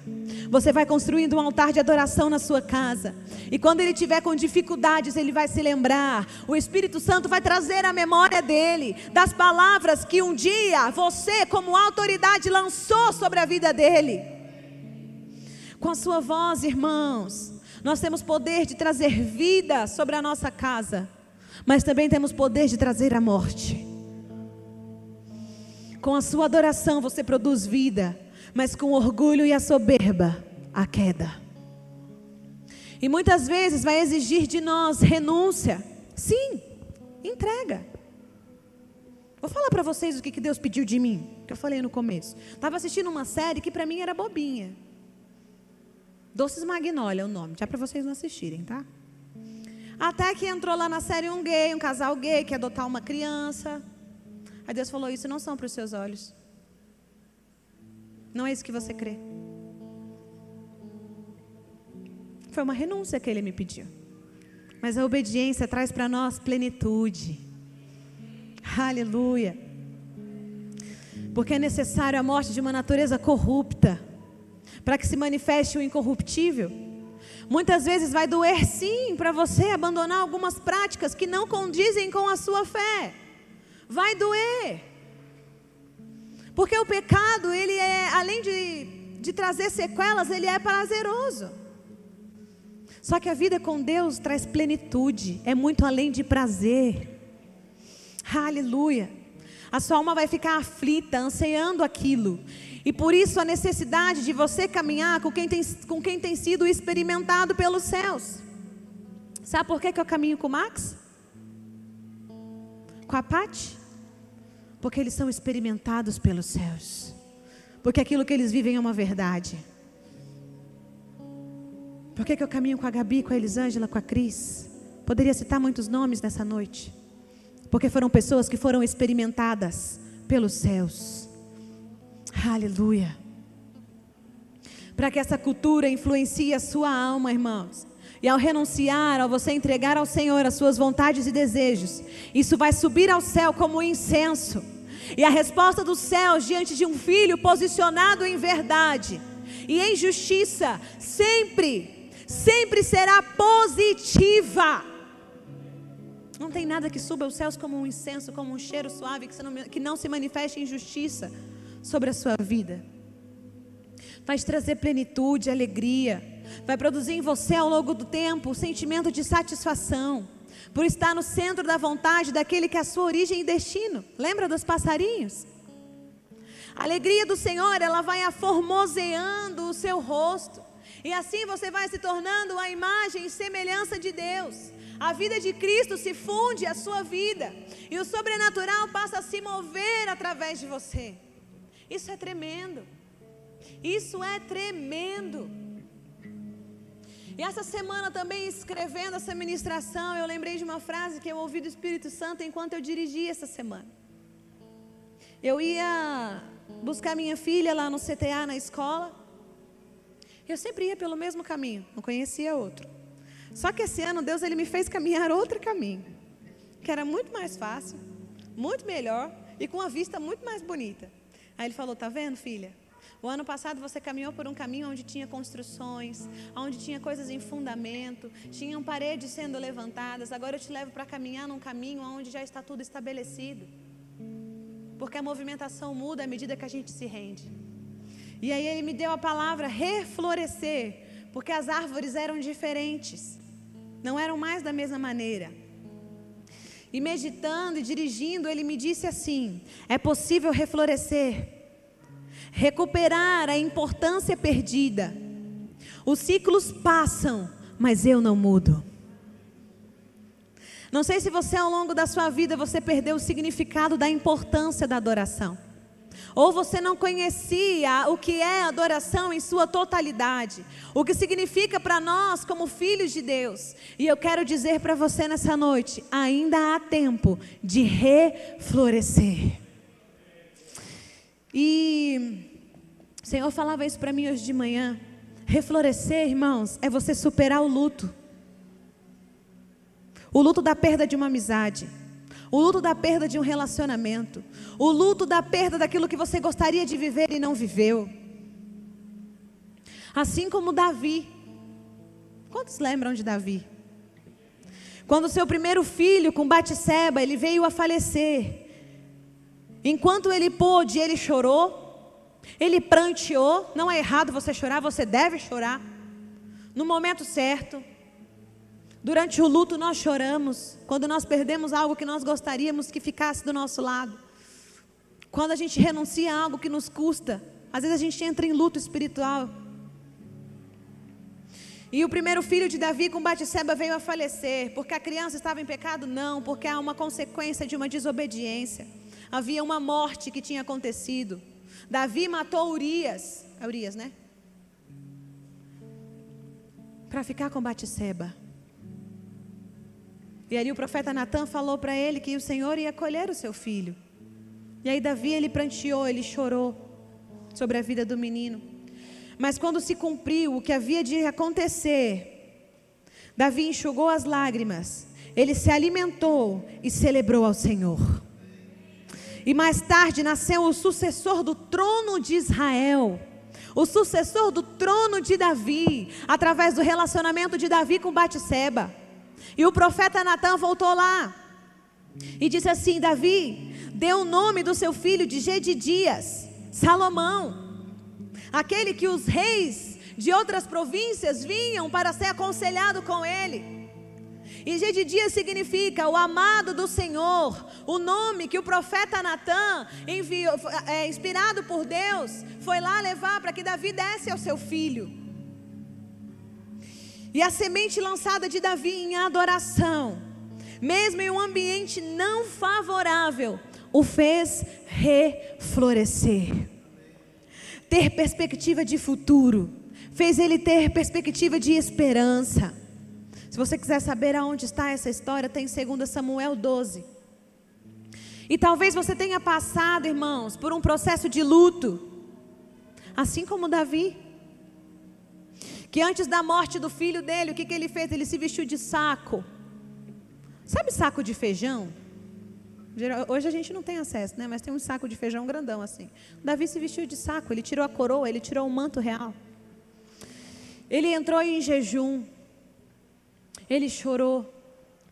Você vai construindo um altar de adoração na sua casa. E quando ele tiver com dificuldades, ele vai se lembrar. O Espírito Santo vai trazer a memória dele das palavras que um dia você, como autoridade, lançou sobre a vida dele. Com a sua voz, irmãos, nós temos poder de trazer vida sobre a nossa casa, mas também temos poder de trazer a morte. Com a sua adoração você produz vida mas com orgulho e a soberba, a queda. E muitas vezes vai exigir de nós renúncia. Sim, entrega. Vou falar para vocês o que Deus pediu de mim, que eu falei no começo. Estava assistindo uma série que para mim era bobinha. Doces Magnólia é o nome, já para vocês não assistirem, tá? Até que entrou lá na série um gay, um casal gay que adotar uma criança. Aí Deus falou: Isso não são para os seus olhos. Não é isso que você crê. Foi uma renúncia que ele me pediu. Mas a obediência traz para nós plenitude. Aleluia. Porque é necessário a morte de uma natureza corrupta para que se manifeste o incorruptível. Muitas vezes vai doer sim para você abandonar algumas práticas que não condizem com a sua fé. Vai doer. Porque o pecado, ele é, além de, de trazer sequelas, ele é prazeroso. Só que a vida com Deus traz plenitude, é muito além de prazer. Aleluia. A sua alma vai ficar aflita, ansiando aquilo. E por isso a necessidade de você caminhar com quem tem, com quem tem sido experimentado pelos céus. Sabe por que, que eu caminho com o Max? Com a Paty? Porque eles são experimentados pelos céus. Porque aquilo que eles vivem é uma verdade. Por que, que eu caminho com a Gabi, com a Elisângela, com a Cris? Poderia citar muitos nomes nessa noite. Porque foram pessoas que foram experimentadas pelos céus. Aleluia. Para que essa cultura influencie a sua alma, irmãos. E ao renunciar, ao você entregar ao Senhor as suas vontades e desejos, isso vai subir ao céu como incenso. E a resposta dos céus diante de um filho posicionado em verdade e em justiça, sempre, sempre será positiva. Não tem nada que suba aos céus como um incenso, como um cheiro suave, que não, que não se manifeste injustiça sobre a sua vida. Vai trazer plenitude, alegria. Vai produzir em você ao longo do tempo o sentimento de satisfação. Por estar no centro da vontade daquele que é a sua origem e destino. Lembra dos passarinhos? A alegria do Senhor, ela vai aformoseando o seu rosto. E assim você vai se tornando a imagem e semelhança de Deus. A vida de Cristo se funde à sua vida. E o sobrenatural passa a se mover através de você. Isso é tremendo. Isso é tremendo. E essa semana também escrevendo essa ministração, eu lembrei de uma frase que eu ouvi do Espírito Santo enquanto eu dirigia essa semana. Eu ia buscar minha filha lá no CTA na escola. Eu sempre ia pelo mesmo caminho, não conhecia outro. Só que esse ano Deus ele me fez caminhar outro caminho, que era muito mais fácil, muito melhor e com uma vista muito mais bonita. Aí ele falou: "Tá vendo, filha? O ano passado você caminhou por um caminho onde tinha construções, onde tinha coisas em fundamento, tinham paredes sendo levantadas. Agora eu te levo para caminhar num caminho onde já está tudo estabelecido. Porque a movimentação muda à medida que a gente se rende. E aí ele me deu a palavra reflorescer, porque as árvores eram diferentes não eram mais da mesma maneira. E meditando e dirigindo, ele me disse assim: é possível reflorescer, recuperar a importância perdida. Os ciclos passam, mas eu não mudo. Não sei se você ao longo da sua vida você perdeu o significado da importância da adoração. Ou você não conhecia o que é adoração em sua totalidade, o que significa para nós como filhos de Deus. E eu quero dizer para você nessa noite: ainda há tempo de reflorescer. E o Senhor falava isso para mim hoje de manhã. Reflorescer, irmãos, é você superar o luto. O luto da perda de uma amizade o luto da perda de um relacionamento, o luto da perda daquilo que você gostaria de viver e não viveu. Assim como Davi. Quantos lembram de Davi? Quando seu primeiro filho, com Batseba, ele veio a falecer. Enquanto ele pôde, ele chorou, ele pranteou. Não é errado você chorar, você deve chorar. No momento certo. Durante o luto nós choramos, quando nós perdemos algo que nós gostaríamos que ficasse do nosso lado. Quando a gente renuncia a algo que nos custa, às vezes a gente entra em luto espiritual. E o primeiro filho de Davi com Batseba veio a falecer, porque a criança estava em pecado? Não, porque há uma consequência de uma desobediência. Havia uma morte que tinha acontecido. Davi matou Urias, é Urias, né? Para ficar com Batseba. E ali o profeta Natan falou para ele que o Senhor ia colher o seu filho. E aí Davi ele pranteou, ele chorou sobre a vida do menino. Mas quando se cumpriu o que havia de acontecer, Davi enxugou as lágrimas, ele se alimentou e celebrou ao Senhor. E mais tarde nasceu o sucessor do trono de Israel, o sucessor do trono de Davi, através do relacionamento de Davi com Batseba. E o profeta Natan voltou lá e disse assim: Davi, deu o nome do seu filho de Gedidias, Salomão, aquele que os reis de outras províncias vinham para ser aconselhado com ele. E Gedidias significa o amado do Senhor, o nome que o profeta Natan enviou, é, inspirado por Deus, foi lá levar para que Davi desse ao seu filho. E a semente lançada de Davi em adoração, mesmo em um ambiente não favorável, o fez reflorescer. Ter perspectiva de futuro, fez ele ter perspectiva de esperança. Se você quiser saber aonde está essa história, tem 2 Samuel 12. E talvez você tenha passado, irmãos, por um processo de luto, assim como Davi que antes da morte do filho dele, o que, que ele fez? Ele se vestiu de saco. Sabe saco de feijão? Hoje a gente não tem acesso, né? Mas tem um saco de feijão grandão assim. Davi se vestiu de saco, ele tirou a coroa, ele tirou o manto real. Ele entrou em jejum. Ele chorou.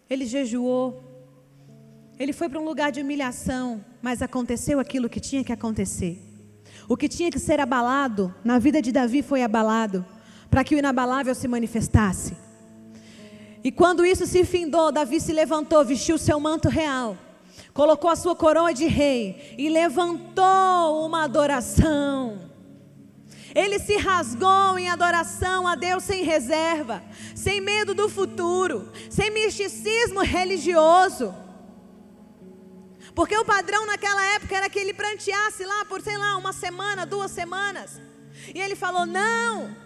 Ele jejuou. Ele foi para um lugar de humilhação, mas aconteceu aquilo que tinha que acontecer. O que tinha que ser abalado na vida de Davi foi abalado, para que o inabalável se manifestasse. E quando isso se findou, Davi se levantou, vestiu seu manto real, colocou a sua coroa de rei e levantou uma adoração. Ele se rasgou em adoração a Deus sem reserva, sem medo do futuro, sem misticismo religioso. Porque o padrão naquela época era que ele pranteasse lá por, sei lá, uma semana, duas semanas. E ele falou: Não,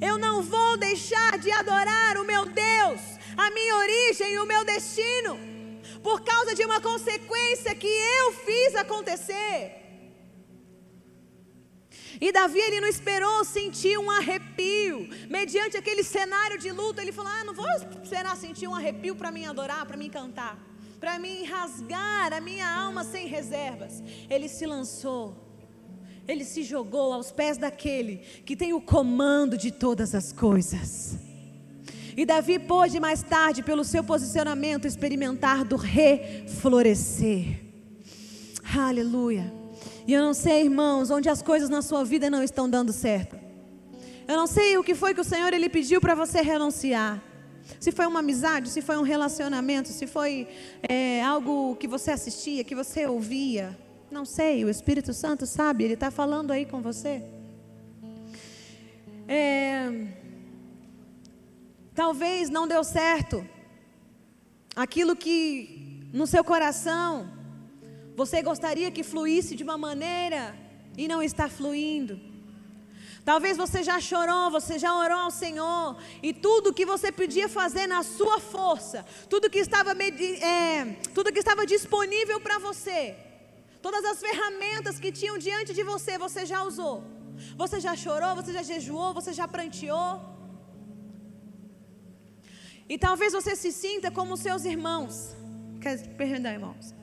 eu não vou deixar de adorar o meu Deus, a minha origem e o meu destino, por causa de uma consequência que eu fiz acontecer. E Davi ele não esperou sentir um arrepio. Mediante aquele cenário de luta, ele falou: "Ah, não vou esperar sentir um arrepio para mim adorar, para mim cantar, para mim rasgar a minha alma sem reservas". Ele se lançou. Ele se jogou aos pés daquele que tem o comando de todas as coisas. E Davi pôde mais tarde, pelo seu posicionamento, experimentar do reflorescer. Aleluia. E eu não sei, irmãos, onde as coisas na sua vida não estão dando certo. Eu não sei o que foi que o Senhor ele pediu para você renunciar. Se foi uma amizade, se foi um relacionamento, se foi é, algo que você assistia, que você ouvia. Não sei, o Espírito Santo sabe, ele está falando aí com você. É, talvez não deu certo aquilo que no seu coração você gostaria que fluísse de uma maneira e não está fluindo. Talvez você já chorou, você já orou ao Senhor, e tudo que você podia fazer na sua força, tudo que estava, é, tudo que estava disponível para você, todas as ferramentas que tinham diante de você, você já usou. Você já chorou, você já jejuou, você já pranteou. E talvez você se sinta como seus irmãos. Perdão, irmãos.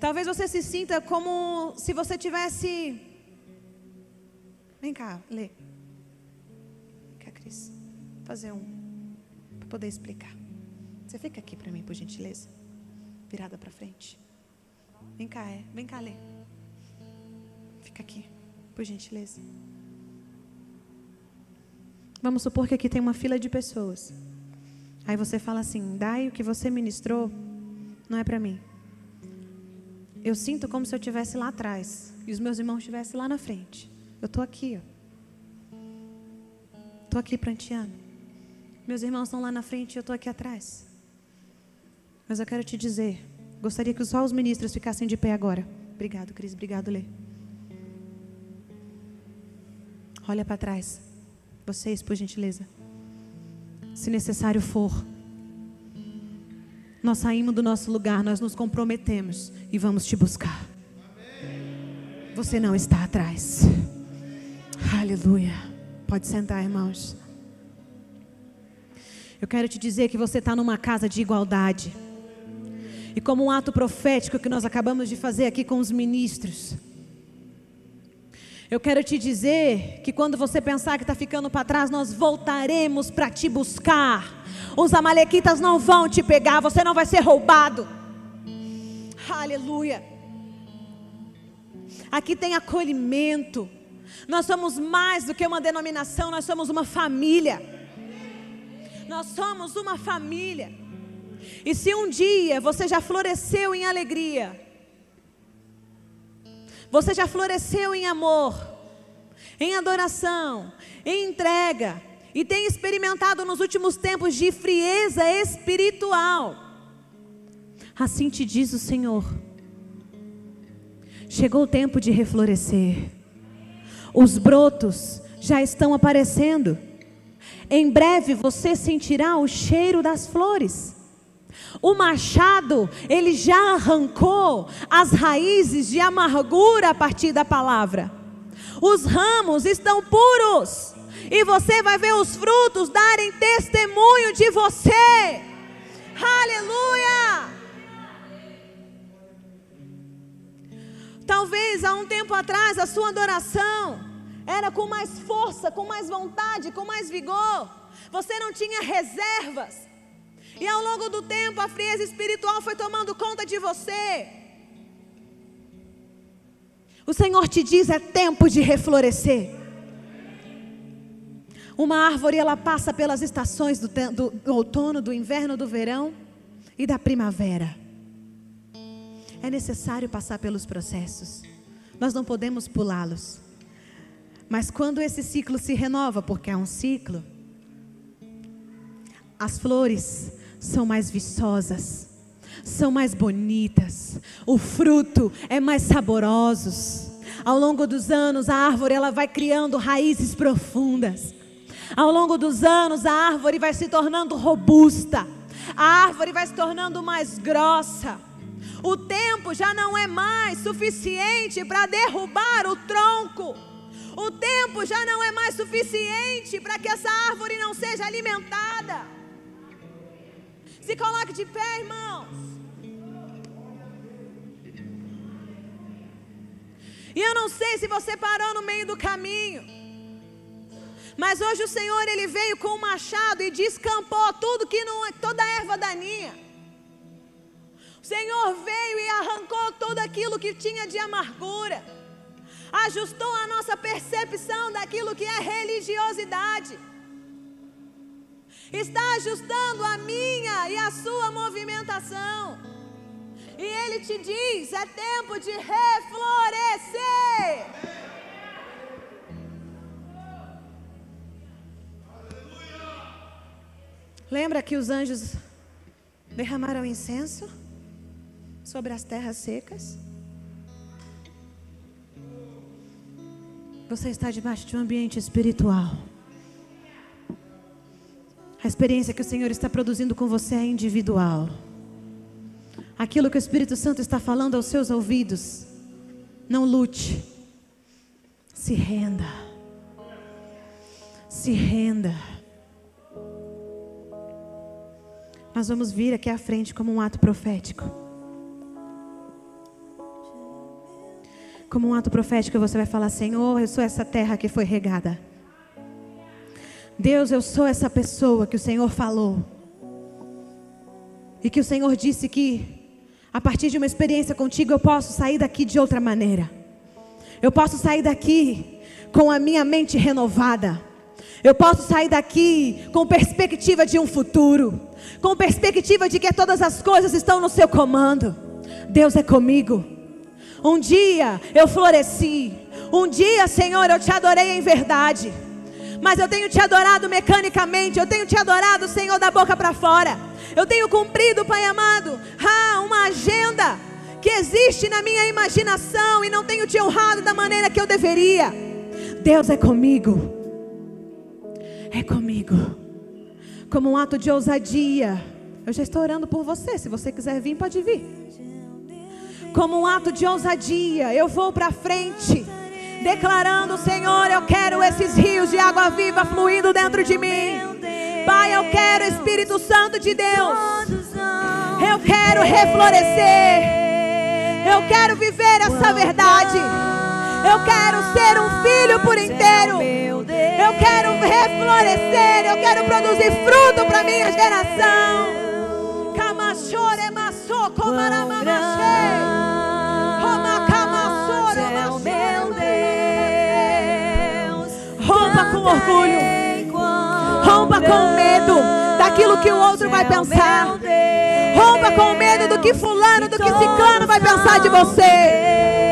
Talvez você se sinta como se você tivesse. Vem cá, lê. Cá, Cris. Vou fazer um. Para poder explicar. Você fica aqui para mim, por gentileza. Virada para frente. Vem cá, é. Vem cá, lê. Fica aqui, por gentileza. Vamos supor que aqui tem uma fila de pessoas. Aí você fala assim: Dai, o que você ministrou não é para mim eu sinto como se eu estivesse lá atrás e os meus irmãos estivessem lá na frente. Eu estou aqui, Estou aqui pranteando. Meus irmãos estão lá na frente e eu estou aqui atrás. Mas eu quero te dizer, gostaria que só os ministros ficassem de pé agora. Obrigado, Cris. Obrigado, Lê. Olha para trás. Vocês, por gentileza. Se necessário for nós saímos do nosso lugar, nós nos comprometemos e vamos te buscar. Você não está atrás. Aleluia. Pode sentar, irmãos. Eu quero te dizer que você está numa casa de igualdade. E como um ato profético que nós acabamos de fazer aqui com os ministros, eu quero te dizer que quando você pensar que está ficando para trás, nós voltaremos para te buscar os amalequitas não vão te pegar, você não vai ser roubado. Aleluia. Aqui tem acolhimento. Nós somos mais do que uma denominação, nós somos uma família. Nós somos uma família. E se um dia você já floresceu em alegria, você já floresceu em amor, em adoração, em entrega, e tem experimentado nos últimos tempos de frieza espiritual. Assim te diz o Senhor. Chegou o tempo de reflorescer. Os brotos já estão aparecendo. Em breve você sentirá o cheiro das flores. O machado, ele já arrancou as raízes de amargura a partir da palavra. Os ramos estão puros e você vai ver os frutos darem testemunho de você. Aleluia! Talvez há um tempo atrás a sua adoração era com mais força, com mais vontade, com mais vigor. Você não tinha reservas. E ao longo do tempo, a frieza espiritual foi tomando conta de você. O Senhor te diz: é tempo de reflorescer. Uma árvore, ela passa pelas estações do, do, do outono, do inverno, do verão e da primavera. É necessário passar pelos processos. Nós não podemos pulá-los. Mas quando esse ciclo se renova, porque é um ciclo, as flores são mais viçosas, são mais bonitas, o fruto é mais saboroso. Ao longo dos anos, a árvore ela vai criando raízes profundas. Ao longo dos anos, a árvore vai se tornando robusta. A árvore vai se tornando mais grossa. O tempo já não é mais suficiente para derrubar o tronco. O tempo já não é mais suficiente para que essa árvore não seja alimentada. Se coloque de pé, irmãos. E eu não sei se você parou no meio do caminho. Mas hoje o Senhor ele veio com um machado e descampou tudo que não é toda a erva daninha. O Senhor veio e arrancou tudo aquilo que tinha de amargura. Ajustou a nossa percepção daquilo que é religiosidade está ajustando a minha e a sua movimentação. E Ele te diz: é tempo de reflorescer. Lembra que os anjos derramaram incenso sobre as terras secas? Você está debaixo de um ambiente espiritual. A experiência que o Senhor está produzindo com você é individual. Aquilo que o Espírito Santo está falando aos seus ouvidos, não lute. Se renda. Se renda. Nós vamos vir aqui à frente como um ato profético. Como um ato profético, você vai falar: Senhor, eu sou essa terra que foi regada. Deus, eu sou essa pessoa que o Senhor falou. E que o Senhor disse que, a partir de uma experiência contigo, eu posso sair daqui de outra maneira. Eu posso sair daqui com a minha mente renovada. Eu posso sair daqui com perspectiva de um futuro, com perspectiva de que todas as coisas estão no seu comando. Deus é comigo. Um dia eu floresci. Um dia, Senhor, eu te adorei em verdade mas eu tenho te adorado mecanicamente, eu tenho te adorado, Senhor, da boca para fora. Eu tenho cumprido, Pai amado, ah, uma agenda que existe na minha imaginação e não tenho te honrado da maneira que eu deveria. Deus é comigo, é comigo, como um ato de ousadia. Eu já estou orando por você, se você quiser vir, pode vir. Como um ato de ousadia, eu vou para frente declarando: Senhor, eu quero esses rios de água viva fluindo dentro de mim. Pai, eu quero Espírito Santo de Deus. Eu quero reflorescer. Eu quero viver essa verdade. Eu quero ser um filho por inteiro. Eu quero reflorescer. Eu quero produzir fruto para minha geração. Rompa com orgulho. Rompa com medo daquilo que o outro vai pensar. Rompa com medo do que fulano, do que ciclano vai pensar de você.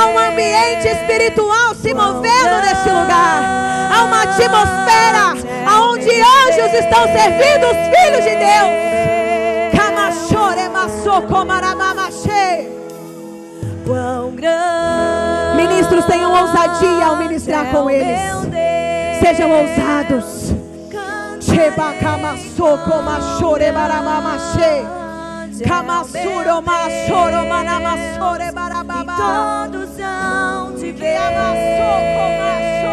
Há um ambiente espiritual se movendo nesse lugar. Há uma atmosfera onde anjos estão servindo os filhos de Deus. Ministros tenham ousadia ao ministrar com eles. Sejam ousados. Cheba kamassoko machore Todos hão de ver.